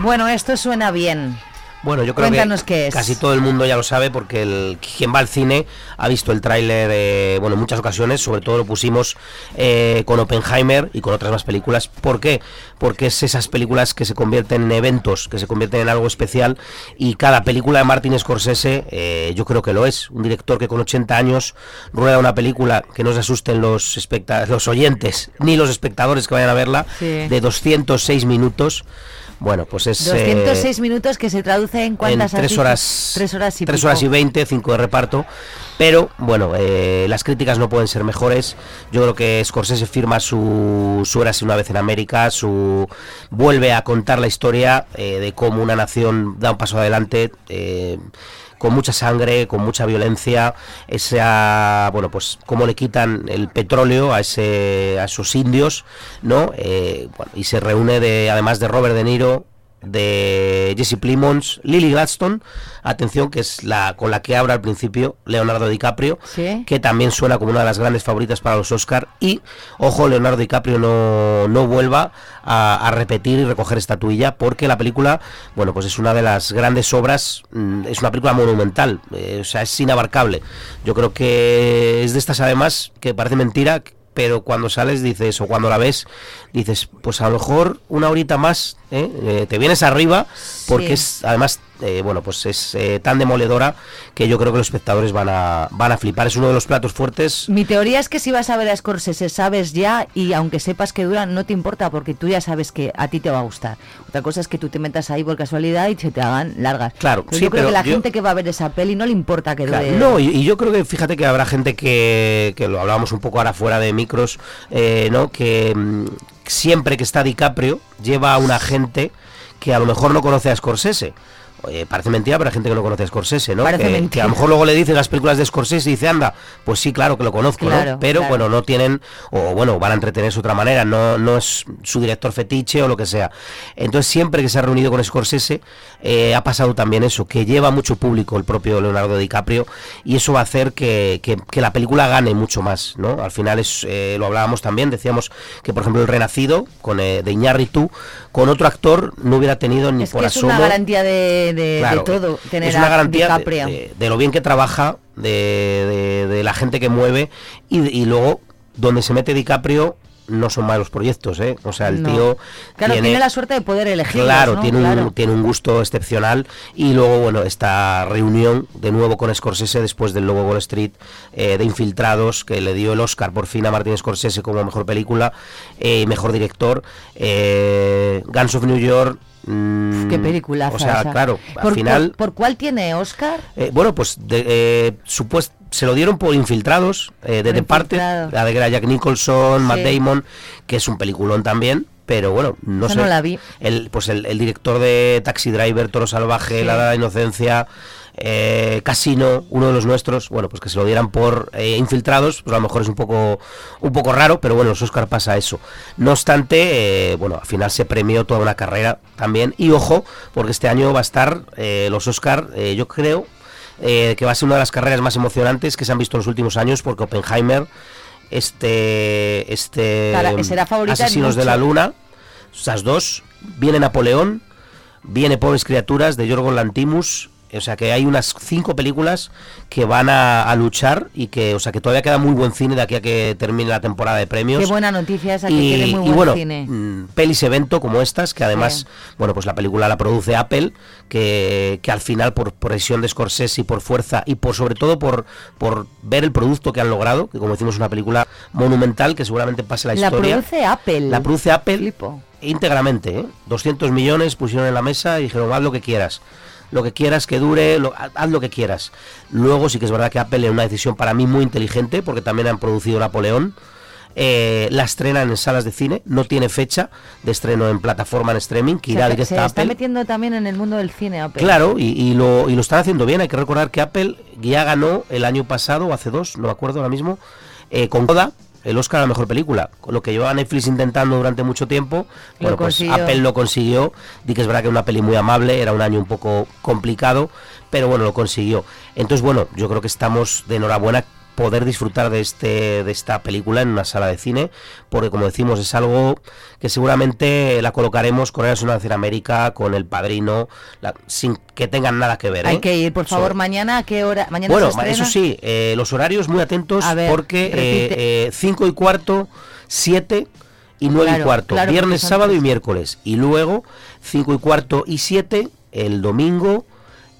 Bueno, esto suena bien. Bueno, yo creo Cuéntanos que qué es. casi todo el mundo ya lo sabe porque el, quien va al cine ha visto el tráiler eh, bueno, en muchas ocasiones, sobre todo lo pusimos eh, con Oppenheimer y con otras más películas. ¿Por qué? Porque es esas películas que se convierten en eventos, que se convierten en algo especial y cada película de Martin Scorsese eh, yo creo que lo es. Un director que con 80 años rueda una película que no se asusten los, especta- los oyentes ni los espectadores que vayan a verla, Sí. de 206 minutos. Bueno, pues es... eh, 206 minutos que se traduce en cuántas tres horas Tres horas y tres horas y 20 cinco de reparto. Pero bueno eh, las críticas no pueden ser mejores. Yo creo que Scorsese firma su su Érase una vez en América su vuelve a contar la historia eh, de cómo una nación da un paso adelante eh, con mucha sangre, con mucha violencia, esa, bueno, pues cómo le quitan el petróleo a ese, a esos indios, ¿no? Eh, y se reúne de, además de Robert De Niro, de Jesse Plimons, Lily Gladstone, atención, que es la con la que habla al principio Leonardo DiCaprio, Sí. que también suena como una de las grandes favoritas para los Oscar y ojo Leonardo DiCaprio no, no vuelva a, a repetir y recoger estatuilla porque la película bueno pues es una de las grandes obras mm, es una película monumental eh, o sea es inabarcable yo creo que es de estas además que parece mentira pero cuando sales dices o cuando la ves dices pues a lo mejor una horita más ¿eh? Eh, te vienes arriba porque Sí. es además eh, bueno pues es eh, tan demoledora que yo creo que los espectadores van a van a flipar es uno de los platos fuertes Mi teoría es que si vas a ver a Scorsese sabes ya y aunque sepas que dura no te importa porque tú ya sabes que a ti te va a gustar. Otra cosa es que tú te metas ahí por casualidad y se te hagan largas. Claro, Pero sí, yo creo pero que la yo- gente que va a ver esa peli no le importa que dure. Claro, no, y, y yo creo que fíjate que habrá gente que, que lo hablábamos un poco ahora fuera de micros, eh, ¿no? Que mm, siempre que está DiCaprio lleva a una gente que a lo mejor no conoce a Scorsese. Oye, parece mentira, hay gente que no conoce a Scorsese, ¿no? Parece Que, mentira. que a lo mejor luego le dicen las películas de Scorsese y dice, anda, pues sí, claro que lo conozco, Claro, ¿no? Pero claro. bueno, no tienen, o bueno, van a entretenerse de otra manera, no, no es su director fetiche o lo que sea. Entonces, siempre que se ha reunido con Scorsese, eh, ha pasado también eso, que lleva mucho público el propio Leonardo DiCaprio, y eso va a hacer que, que- que la película gane mucho más, ¿no? Al final es, eh, lo hablábamos también, decíamos que, por ejemplo, El Renacido, con eh, de Iñárritu, con otro actor no hubiera tenido ni es por que es asomo... una garantía de, de- Claro, de todo tener es una garantía de, lo bien que trabaja, de, de- de la gente que mueve y, y luego donde se mete DiCaprio no son malos proyectos, ¿eh? O sea, el No. tío Claro, tiene, la suerte de poder elegir. Claro, tiene, Un, tiene un gusto excepcional y luego, bueno, esta reunión de nuevo con Scorsese después del Lobo Wall Street eh, de Infiltrados, que le dio el Oscar por fin a Martin Scorsese como mejor película y mejor director, eh, Guns of New York. mm, Qué película. O sea, claro, al por, final... por, por cuál tiene Oscar? Eh, bueno, pues de, eh, supuest- se lo dieron por Infiltrados, eh, de la de Jack Nicholson, Matt. Damon, que es un peliculón también, pero bueno, no sé. no la vi. El, pues el, el director de Taxi Driver, Toro Salvaje, Sí. La la Inocencia, eh, Casino, uno de los nuestros, bueno, pues que se lo dieran por eh, infiltrados, pues a lo mejor es un poco un poco raro, pero bueno, los Oscar pasa eso. No obstante, eh, bueno, al final se premió toda una carrera también. Y ojo, porque este año va a estar eh, los Oscar, eh, yo creo eh, que va a ser una de las carreras más emocionantes que se han visto en los últimos años, porque Oppenheimer, este, este Cara- será favorita Asesinos de la. Luna, esas dos, viene Napoleón, viene Pobres Criaturas de Yorgos Lantimos O sea que hay unas cinco películas que van a, a luchar y que, o sea que todavía queda muy buen cine de aquí a que termine la temporada de premios. Qué buena noticia esa, que y, muy y buen bueno, cine. mm, pelis evento como estas, que además, bueno, pues la película la produce Apple, que, que al final por presión de Scorsese y por fuerza y por sobre todo por, por ver el producto que han logrado, que como decimos es una película monumental que seguramente pase la, La historia. produce Apple. La produce Apple íntegramente, ¿eh? 200 millones pusieron en la mesa y dijeron, haz lo que quieras. Lo que quieras que dure, lo- haz lo que quieras. Luego sí que es verdad que Apple es una decisión para mí muy inteligente, porque también han producido Napoleón. Eh, la estrenan en salas de cine, no tiene fecha de estreno en plataforma en streaming, que irá se directa a está Apple. metiendo también en el mundo del cine Apple. Claro, y, y lo, y lo están haciendo bien. Hay que recordar que Apple ya ganó el año pasado, o hace dos, no me acuerdo ahora mismo, eh, con Coda el Oscar a la mejor película. Con lo que llevaba Netflix intentando durante mucho tiempo, Lo bueno, pues. Apple lo consiguió. Di que es verdad que una peli muy amable, era un año un poco complicado, pero bueno, lo consiguió. Entonces, bueno, yo creo que estamos de enhorabuena poder disfrutar de este de esta película en una sala de cine porque como decimos es algo que seguramente la colocaremos con el Nación América con El Padrino la- sin que tengan nada que ver Hay ¿eh? que ir, por favor, mañana. ¿A qué hora? Mañana bueno, se eso sí, eh, los horarios muy atentos ver, porque repite. 5 y cuarto, 7 y 9 Claro, y cuarto, claro, viernes, sábado y miércoles. Y luego 5 y cuarto y 7 el domingo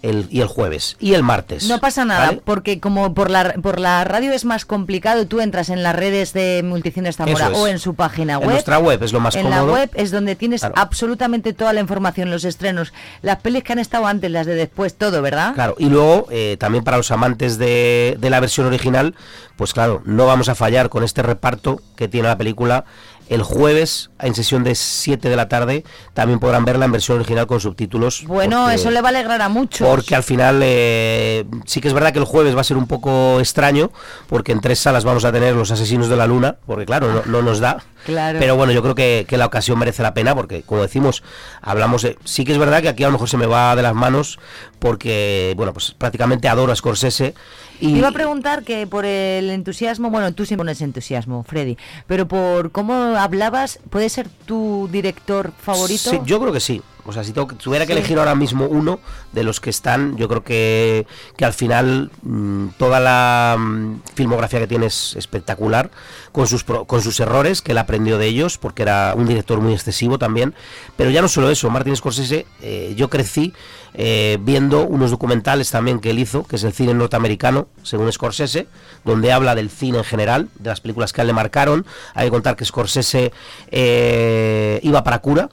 el, y el jueves y el martes. No pasa nada, ¿vale? porque como por la, por la radio es más complicado, tú entras en las redes de Multicines Zamora es. o en su página En web. nuestra web es lo más en cómodo. la web es donde tienes Claro. absolutamente toda la información, los estrenos, las pelis que han estado antes, las de después, todo, ¿verdad? Claro, y luego eh, también para los amantes de, de la versión original, pues claro, no vamos a fallar con este reparto que tiene la película. El jueves, en sesión de 7 de la tarde, también podrán verla en versión original con subtítulos. Bueno, porque- eso le va a alegrar a muchos. Porque al final eh, sí que es verdad que el jueves va a ser un poco extraño, porque en tres salas vamos a tener Los Asesinos de la Luna, porque claro, no, no nos da. Claro. Pero bueno, yo creo que, que la ocasión merece la pena, porque como decimos, hablamos de... Sí que es verdad que aquí a lo mejor se me va de las manos, porque, bueno, pues prácticamente adoro a Scorsese. Te Y, iba a preguntar que por el entusiasmo, bueno, tú siempre pones entusiasmo, Freddy, pero por cómo hablabas, ¿puede ser tu director favorito? Sí, yo creo que sí. O sea, si tengo tuviera que Sí. elegir ahora mismo uno de los que están, yo creo que, que al final mm, toda la mm, filmografía que tiene es espectacular, con sus, con sus errores, que él aprendió de ellos, porque era un director muy excesivo también. Pero ya no solo eso, Martin Scorsese, eh, yo crecí eh, viendo unos documentales también que él hizo, que es el cine norteamericano, según Scorsese, donde habla del cine en general, de las películas que a él le marcaron. Hay que contar que Scorsese eh, iba para cura,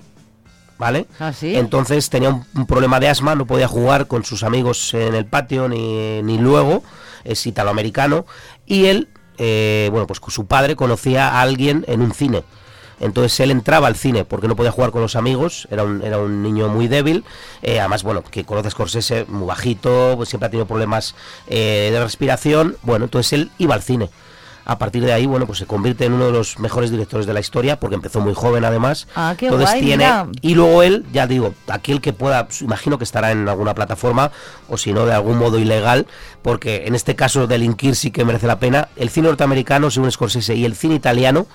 ¿vale? ¿Ah, sí? Entonces tenía un, un problema de asma, no podía jugar con sus amigos en el patio ni, ni luego, es italoamericano, y él, eh, bueno, pues con su padre conocía a alguien en un cine. Entonces él entraba al cine porque no podía jugar con los amigos, era un, era un niño muy débil, eh, además, bueno, que conoce a Scorsese, muy bajito, pues siempre ha tenido problemas eh, de respiración, bueno, entonces él iba al cine. A partir de ahí, bueno, pues se convierte en uno de los mejores directores de la historia, porque empezó muy joven además. Ah, qué Entonces guay, tiene, mira. y luego él, ya digo, aquel que pueda, pues, imagino que estará en alguna plataforma, o si no, de algún modo ilegal, porque en este caso delinquir sí que merece la pena. El cine norteamericano, según Scorsese, y el cine italiano,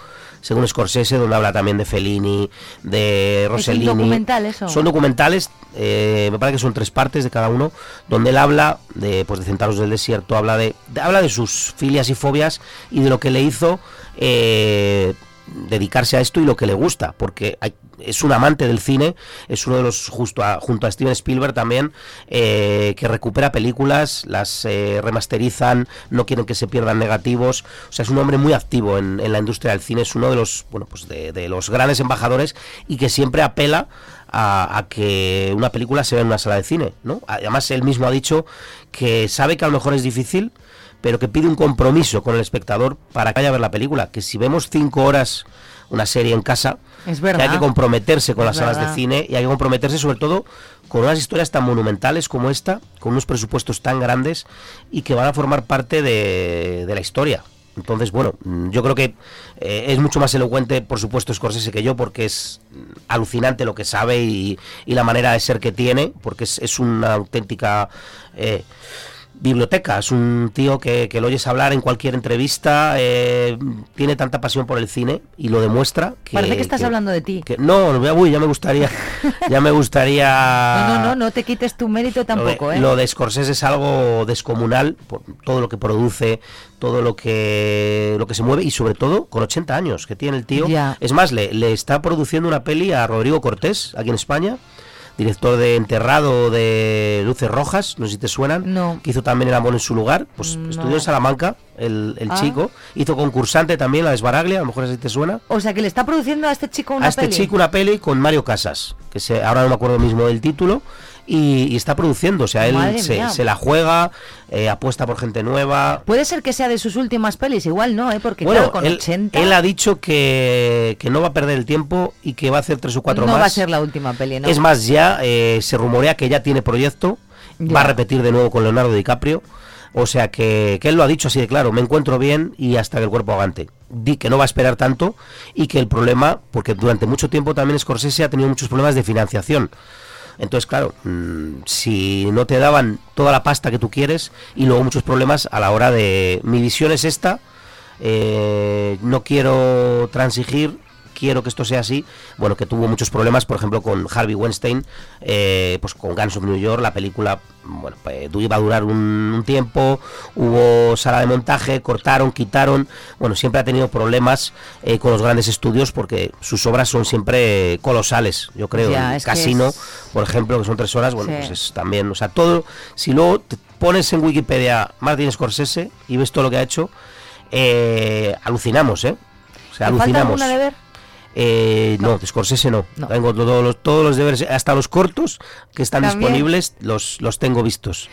según Scorsese, donde habla también de Fellini, de Rossellini. documental eso? Son documentales, eh, me parece que son tres partes de cada uno, donde él habla de, pues, de Centauros del Desierto, habla de, de- habla de sus filias y fobias y de lo que le hizo eh, dedicarse a esto y lo que le gusta, porque hay- es un amante del cine, es uno de los, justo a- junto a Steven Spielberg también, eh, que recupera películas, las eh, remasterizan, no quieren que se pierdan negativos, o sea, es un hombre muy activo en, en la industria del cine, es uno de los, bueno, pues de, de los grandes embajadores y que siempre apela a, a que una película se vea en una sala de cine, ¿no? Además, él mismo ha dicho que sabe que a lo mejor es difícil, pero que pide un compromiso con el espectador para que vaya a ver la película. Que si vemos cinco horas una serie en casa, Es que hay verdad. que comprometerse con Es las salas verdad. de cine y hay que comprometerse sobre todo con unas historias tan monumentales como esta, con unos presupuestos tan grandes y que van a formar parte de, de la historia. Entonces, bueno, yo creo que eh, es mucho más elocuente, por supuesto, Scorsese que yo, porque es alucinante lo que sabe y, y la manera de ser que tiene, porque es, es una auténtica... eh, biblioteca, es un tío que, que lo oyes hablar en cualquier entrevista, eh, tiene tanta pasión por el cine y lo demuestra. Que, Parece que estás hablando de ti. no, uy, ya me gustaría, ya me gustaría... No, no, no, no te quites tu mérito Lo de- tampoco, ¿eh? Lo de Scorsese es algo descomunal, por todo lo que produce, todo lo que lo que se mueve y sobre todo con 80 años que tiene el tío. Ya. Es más, le, le está produciendo una peli a Rodrigo Cortés, aquí en España, director de Enterrado de Luces Rojas, no sé si te suenan, que hizo también El amor en su lugar, pues estudió en Salamanca, el, el Ah. chico, hizo concursante también, la Esbaraglia, a lo mejor así te suena. O sea, que le está produciendo a este chico una a este peli. chico una peli con Mario Casas, que se, ahora no me acuerdo mismo del título, y, y está produciendo, o sea, él se, la juega, eh, apuesta por gente nueva. Puede ser que sea de sus últimas pelis, igual no, ¿eh? Porque Bueno, claro, con él, 80 él ha dicho que, que no va a perder el tiempo y que va a hacer tres o cuatro no más. va a ser la última peli, ¿no? Es más, ya eh, se rumorea que ya tiene proyecto, Ya. va a repetir de nuevo con Leonardo DiCaprio. O sea que, que él lo ha dicho así de claro, me encuentro bien y hasta que el cuerpo aguante. Di que no va a esperar tanto y que el problema, porque durante mucho tiempo también Scorsese ha tenido muchos problemas de financiación. Entonces, claro, mm, si no te daban toda la pasta que tú quieres y luego muchos problemas a la hora de... Mi visión es esta, eh, no quiero transigir, quiero que esto sea así. Bueno, que tuvo muchos problemas, por ejemplo, con Harvey Weinstein, eh, pues con Guns of New York, la película, bueno, pues, du- iba a durar un, un tiempo, hubo sala de montaje, cortaron, quitaron, bueno, siempre ha tenido problemas eh, con los grandes estudios porque sus obras son siempre colosales, yo creo. Ya, El Casino, es- por ejemplo, que son tres horas, bueno, Sí. pues es también, o sea, todo, si luego te pones en Wikipedia Martin Scorsese y ves todo lo que ha hecho, eh, alucinamos, ¿eh? O sea, ¿Te falta alucinamos. alguna de ver? Eh, no. de Scorsese no. No. Tengo todos los, todos los deberes, hasta los cortos que están También. disponibles, los, los tengo vistos.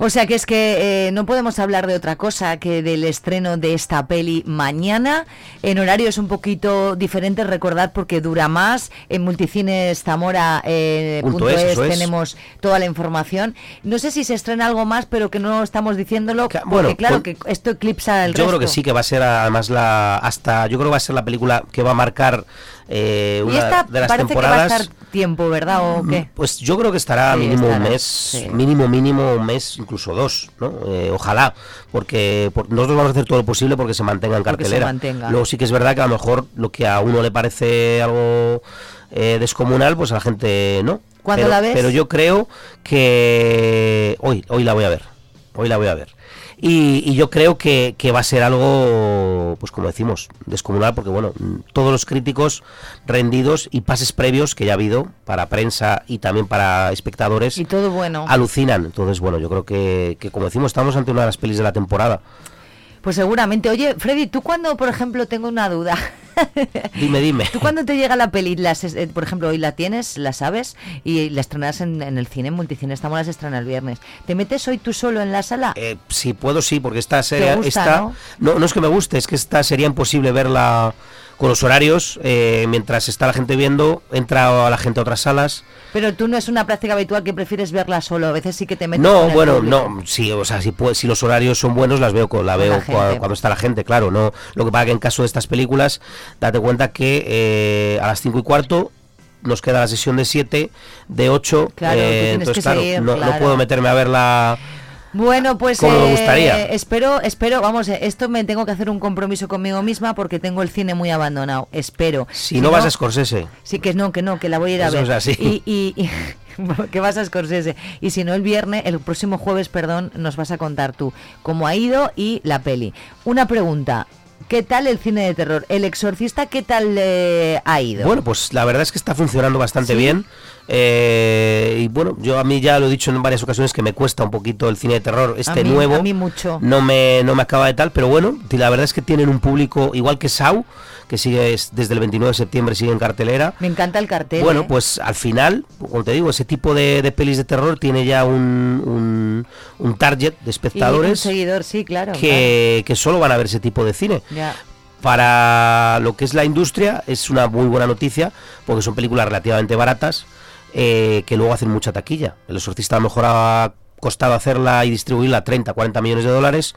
O sea que es que eh, no podemos hablar de otra cosa que del estreno de esta peli mañana. En horario es un poquito diferente, recordad, porque dura más. En Multicines Zamora eh, Punto es, es, eso es. tenemos toda la información. No sé si se estrena algo más, pero que no estamos diciéndolo, porque bueno, claro que esto eclipsa el Yo resto. creo que sí que va a ser además la hasta yo creo que va a ser la película que va a marcar eh, Y esta de las parece temporadas. que va a estar tiempo, ¿verdad? ¿O qué? Pues yo creo que estará Sí, mínimo estará, un mes, sí. mínimo, mínimo un mes, incluso dos, ¿no? Eh, ojalá, porque por- nosotros vamos a hacer todo lo posible porque se mantenga en cartelera. mantenga. Luego sí que es verdad que a lo mejor lo que a uno le parece algo eh, descomunal, pues a la gente no. ¿Cuándo pero, la ves? Pero yo creo que hoy, hoy la voy a ver, hoy la voy a ver. Y, y yo creo que, que va a ser algo, pues como decimos, descomunal, porque bueno, mm, todos los críticos rendidos y pases previos que ya ha habido para prensa y también para espectadores Y todo bueno. alucinan. Entonces, bueno, yo creo que, que como decimos, estamos ante una de las pelis de la temporada. Pues seguramente. Oye, Freddy, tú cuando, por ejemplo, tengo una duda. Dime, dime. ¿Tú cuando te llega la peli, las, eh, por ejemplo, hoy la tienes, la sabes, y la estrenas en, en el cine, en Multicine, estamos se estrena el viernes. ¿Te metes hoy tú solo en la sala? Eh, si puedo, sí, porque esta serie. gusta, esta, ¿no? ¿no? no es que me guste, es que esta sería imposible verla con los horarios. eh, mientras está la gente viendo, entra a la gente a otras salas. Pero tú no es una práctica habitual que prefieres verla solo, a veces sí que te metes No, con el bueno, público. no, sí, o sea, si, puede- si los horarios son buenos, las veo con, la veo la cuando está la gente, claro, no. Lo que pasa que en caso de estas películas, date cuenta que eh, a las 5 y cuarto nos queda la sesión de 7, de 8, Claro, tienes entonces claro, seguir, no, no puedo meterme a verla Bueno, pues Como me eh, gustaría. espero, espero, vamos, eh, esto me tengo que hacer un compromiso conmigo misma porque tengo el cine muy abandonado. Espero. Si, no, vas a Scorsese. Sí, que no, que no, que la voy a ir a Eso ver. es así. Y, y, y- que vas a Scorsese. Y si no, el viernes, el próximo jueves, perdón, nos vas a contar tú cómo ha ido y la peli. Una pregunta. ¿Qué tal el cine de terror? ¿El exorcista qué tal le ha ido? Bueno, pues la verdad es que está funcionando bastante ¿Sí? bien. eh, y bueno, yo a mí ya lo he dicho en varias ocasiones que me cuesta un poquito el cine de terror, este a mí, nuevo. A mí mucho. no me, no me acaba de tal, pero bueno, la verdad es que tienen un público igual que Sau, que sigue es- desde el 29 de septiembre, sigue en cartelera. Me encanta el cartel. Bueno, ¿eh? pues al final, como te digo, ese tipo de, de pelis de terror tiene ya un, un, un target de Y un espectadores seguidor, sí, claro. que, que solo van a ver ese tipo de cine. Ya. Para lo que es la industria es una muy buena noticia porque son películas relativamente baratas eh, que luego hacen mucha taquilla. El exorcista a lo mejor ha costado hacerla y distribuirla 30, 40 millones de dólares.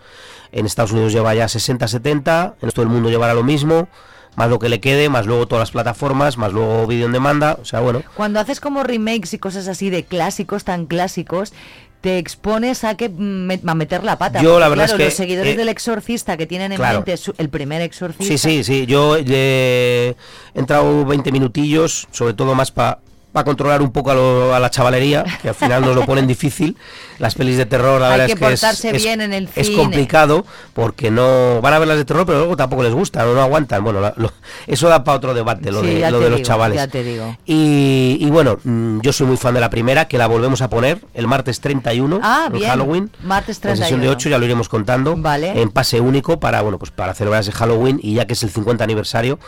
En Estados Unidos lleva ya 60, 70. En todo el mundo llevará lo mismo. Más lo que le quede, más luego todas las plataformas, más luego vídeo en demanda. O sea, bueno, Cuando haces como remakes y cosas así de clásicos tan clásicos, te expones a que mm, a meter la pata. Yo, la verdad claro, es que, los seguidores eh, del exorcista que tienen en claro. mente su- el primer exorcista. Sí, sí, sí. Yo eh, he entrado 20 minutillos, sobre todo más para controlar un poco a, lo- a la chavalería, que al final nos lo ponen difícil. Las pelis de terror, la Hay verdad que es que es, portarse es- bien en el es cine. complicado porque no van a ver las de terror, pero luego tampoco les gusta, no, no aguantan. Bueno, la- lo- eso da para otro debate, lo Sí, de, lo de los chavales. Ya te digo. Y, y bueno, mm, yo soy muy fan de la primera, que la volvemos a poner el martes 31 Ah, en bien. Halloween. Martes En sesión 31. de 8 ya lo iremos contando. Vale. En pase único para, bueno, pues para celebrar ese Halloween y ya que es el 50 aniversario.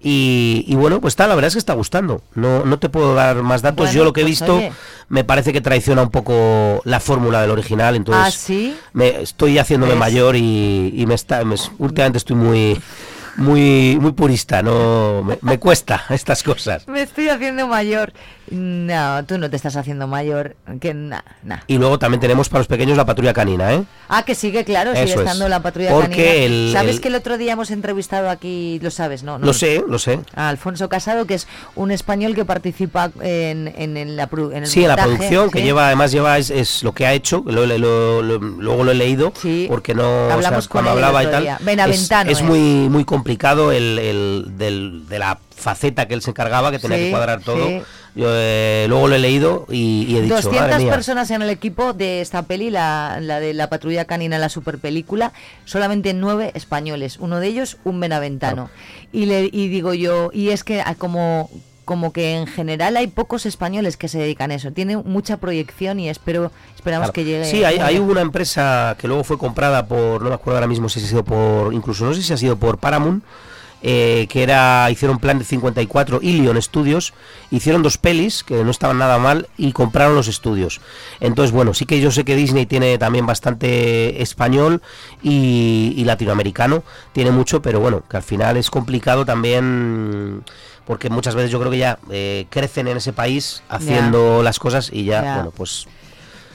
Y, y bueno, pues está, la verdad es que está gustando. No, no te puedo dar más datos. Bueno, Yo lo que he pues visto oye. me parece que traiciona un poco la fórmula del original. Entonces, Ah, ¿sí? me, estoy haciéndome ¿Ves? mayor y, y me está, me- últimamente estoy muy... Muy, muy purista, no me, me cuesta estas cosas. Me estoy haciendo mayor. No, tú no te estás haciendo mayor. Que na, na. Y luego también tenemos para los pequeños la patrulla canina, ¿eh? Ah, que sigue, claro, sigue es. estando la patrulla Porque canina. el- ¿Sabes el- que el otro día hemos entrevistado aquí, lo sabes, no? no Lo sé, lo sé. a Alfonso Casado, que es un español que participa en, en, en la, pro- en el Sí, en la producción, que sí. lleva, además lleva, es, es lo que ha hecho, lo, lo- lo- lo- luego lo he leído, porque no, o sea, Hablamos con cuando hablaba y tal, es, es muy muy complicado el, el- del- de la faceta que él se encargaba, que tenía Sí, que cuadrar todo. Yo, eh, luego lo he leído y, y he dicho, 200 madre mía. personas en el equipo de esta peli, la, la de la patrulla canina, la super película, solamente nueve españoles, uno de ellos un benaventano. Y, le, y digo yo, y es que ah, como, como que en general hay pocos españoles que se dedican a eso, tiene mucha proyección y espero esperamos Claro. que llegue. Sí, hay, hay una empresa que luego fue comprada por, no me acuerdo ahora mismo si ha sido por, incluso no sé si ha sido por Paramount, eh, que era, hicieron plan de 54, Ilion Studios, hicieron dos pelis que no estaban nada mal y compraron los estudios. Entonces, bueno, sí que yo sé que Disney tiene también bastante español y, y latinoamericano, tiene mucho, pero bueno, que al final es complicado también porque muchas veces yo creo que ya eh, crecen en ese país haciendo las cosas y ya, Ya. bueno, pues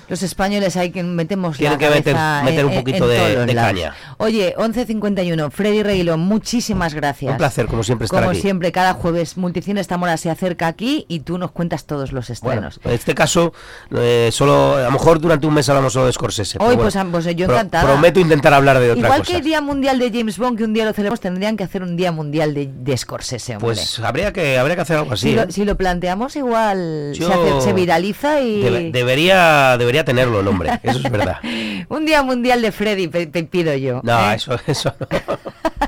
Los españoles hay que metemos Tienen la que meter- en- un en- poquito en de- los de lados. caña. Oye, 11.51, Freddy Reguilón, muchísimas gracias. Un placer, como siempre, estar Como aquí. siempre, cada jueves Multicines Zamora se acerca aquí y tú nos cuentas todos los Bueno, estrenos. en este caso, eh, solo a lo mejor durante un mes hablamos solo de Scorsese. Hoy, bueno, pues, ah, pues, yo pro- encantada. prometo intentar hablar de otra Igual cosa. que el Día Mundial de James Bond, que un día lo celebramos, tendrían que hacer un Día Mundial de, de Scorsese, hombre. Pues habría que, habría que hacer algo así. si, ¿eh? lo, si lo planteamos, igual se, hace- se viraliza y... Debe- debería, debería tenerlo el hombre, eso es verdad. un Día Mundial de Freddy, te pido yo. No, ¿eh? eso, eso no.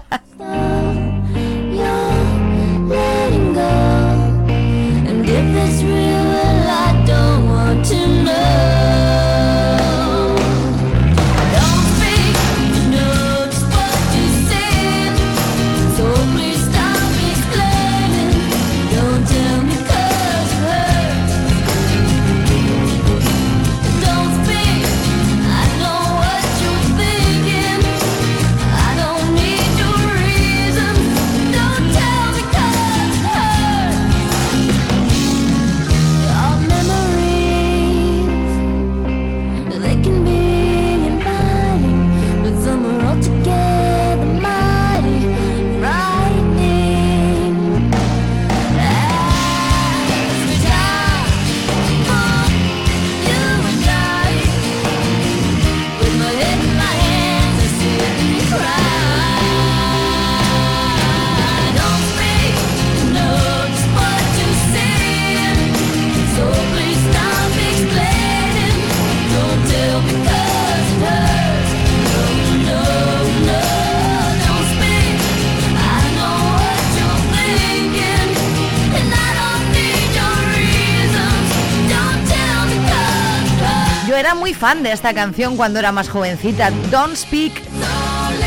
fan de esta canción cuando era más jovencita. Don't Speak,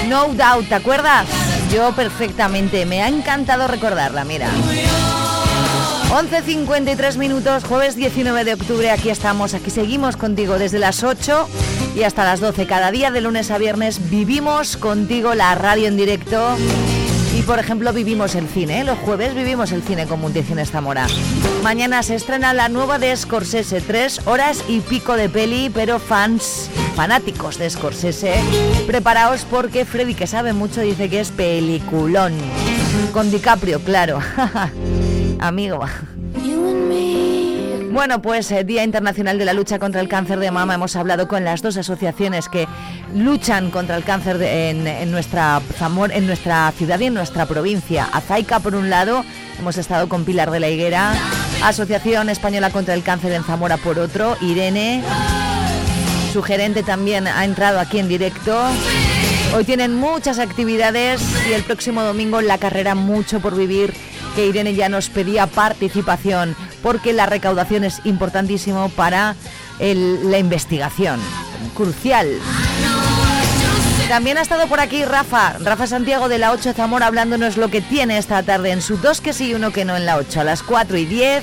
No Doubt, ¿te acuerdas? Yo perfectamente, me ha encantado recordarla, mira. 11.53 minutos, jueves 19 de octubre, aquí estamos, aquí seguimos contigo desde las 8 y hasta las 12. Cada día de lunes a viernes vivimos contigo la radio en directo y por ejemplo vivimos el cine, ¿eh? los jueves vivimos el cine con Multicines Zamora. Mañana se estrena la nueva de Scorsese, tres horas y pico de peli, pero fans, fanáticos de Scorsese, preparaos porque Freddy que sabe mucho dice que es peliculón. Con DiCaprio, claro. Amigo. Bueno, pues eh, Día Internacional de la Lucha contra el Cáncer de Mama. Hemos hablado con las dos asociaciones que luchan contra el cáncer en, en nuestra en nuestra ciudad y en nuestra provincia. Azaica, por un lado, hemos estado con Pilar de la Higuera, Asociación Española contra el Cáncer en Zamora, por otro, Irene. Su gerente también ha entrado aquí en directo. Hoy tienen muchas actividades y el próximo domingo la carrera Mucho por Vivir, que Irene ya nos pedía participación, porque la recaudación es importantísimo para la investigación. Crucial. También ha estado por aquí Rafa, Rafa Santiago de la 8 Zamora hablándonos lo que tiene esta tarde en su dos que sí y uno que no en la 8 a las 4 y 10.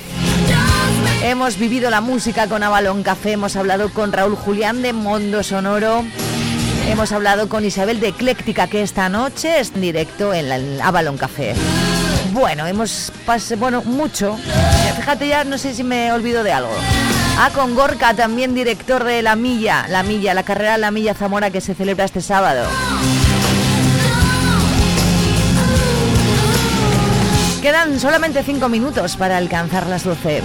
Hemos vivido la música con Avalon Café, hemos hablado con Raúl Julián de Mondo Sonoro, hemos hablado con Isabel de Ecléctica que esta noche es directo en la en Avalon Café. Bueno, hemos pasado, bueno, mucho. Fíjate ya, no sé si me olvido de algo. Ah, con Gorka, también director de La Milla, La Milla, la carrera La Milla Zamora que se celebra este sábado. Quedan solamente cinco minutos para alcanzar las 12.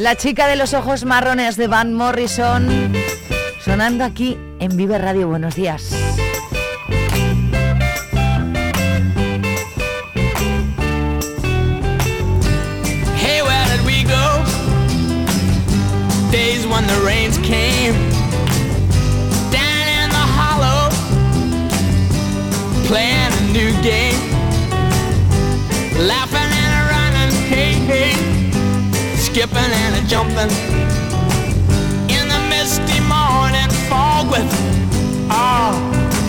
La chica de los ojos marrones de Van Morrison sonando aquí en Vive Radio. Buenos días. Hey, where did we go? Days when the rains came down in the hollow, playing a new game, laughing skipping and a jumping in the misty morning fog with oh,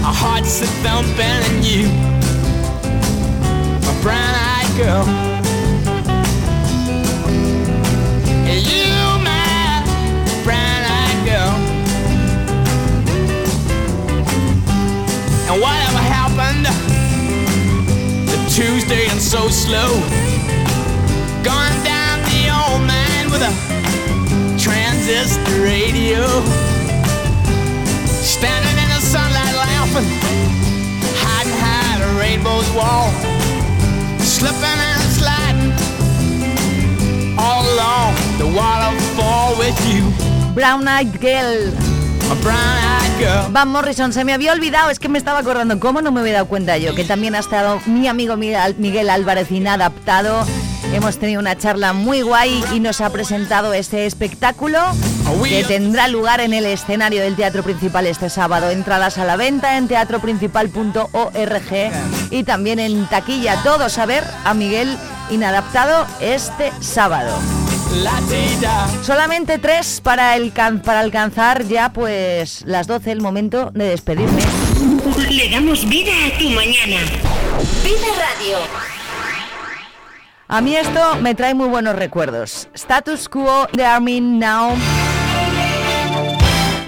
our hearts a thumping and you, my brown-eyed girl. You, my brown-eyed girl. And whatever happened to Tuesday and so slow? Brown Eyed Girl. Van Morrison, se me había olvidado, es que me estaba acordando, ¿cómo no me había dado cuenta yo? Que también ha estado mi amigo Miguel Miguel Álvarez inadaptado. Hemos tenido una charla muy guay y nos ha presentado este espectáculo que tendrá lugar en el escenario del Teatro Principal este sábado. Entradas a la venta en teatroprincipal.org y también en taquilla. Todos a ver a Miguel inadaptado este sábado. Solamente tres para, el can- para alcanzar ya pues las 12, el momento de despedirme. Le damos vida a tu mañana. Vive Radio. A mí esto me trae muy buenos recuerdos. Status Quo de Armin Now.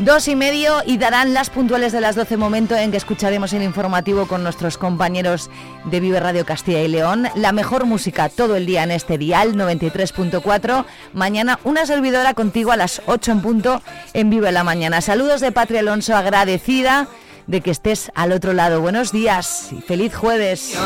Dos y medio y darán las puntuales de las 12 momento en que escucharemos el informativo con nuestros compañeros de Vive Radio Castilla y León. La mejor música todo el día en este dial 93.4. Mañana una servidora contigo a las 8 en punto en Vive la Mañana. Saludos de Patria Alonso, agradecida de que estés al otro lado. Buenos días y feliz jueves.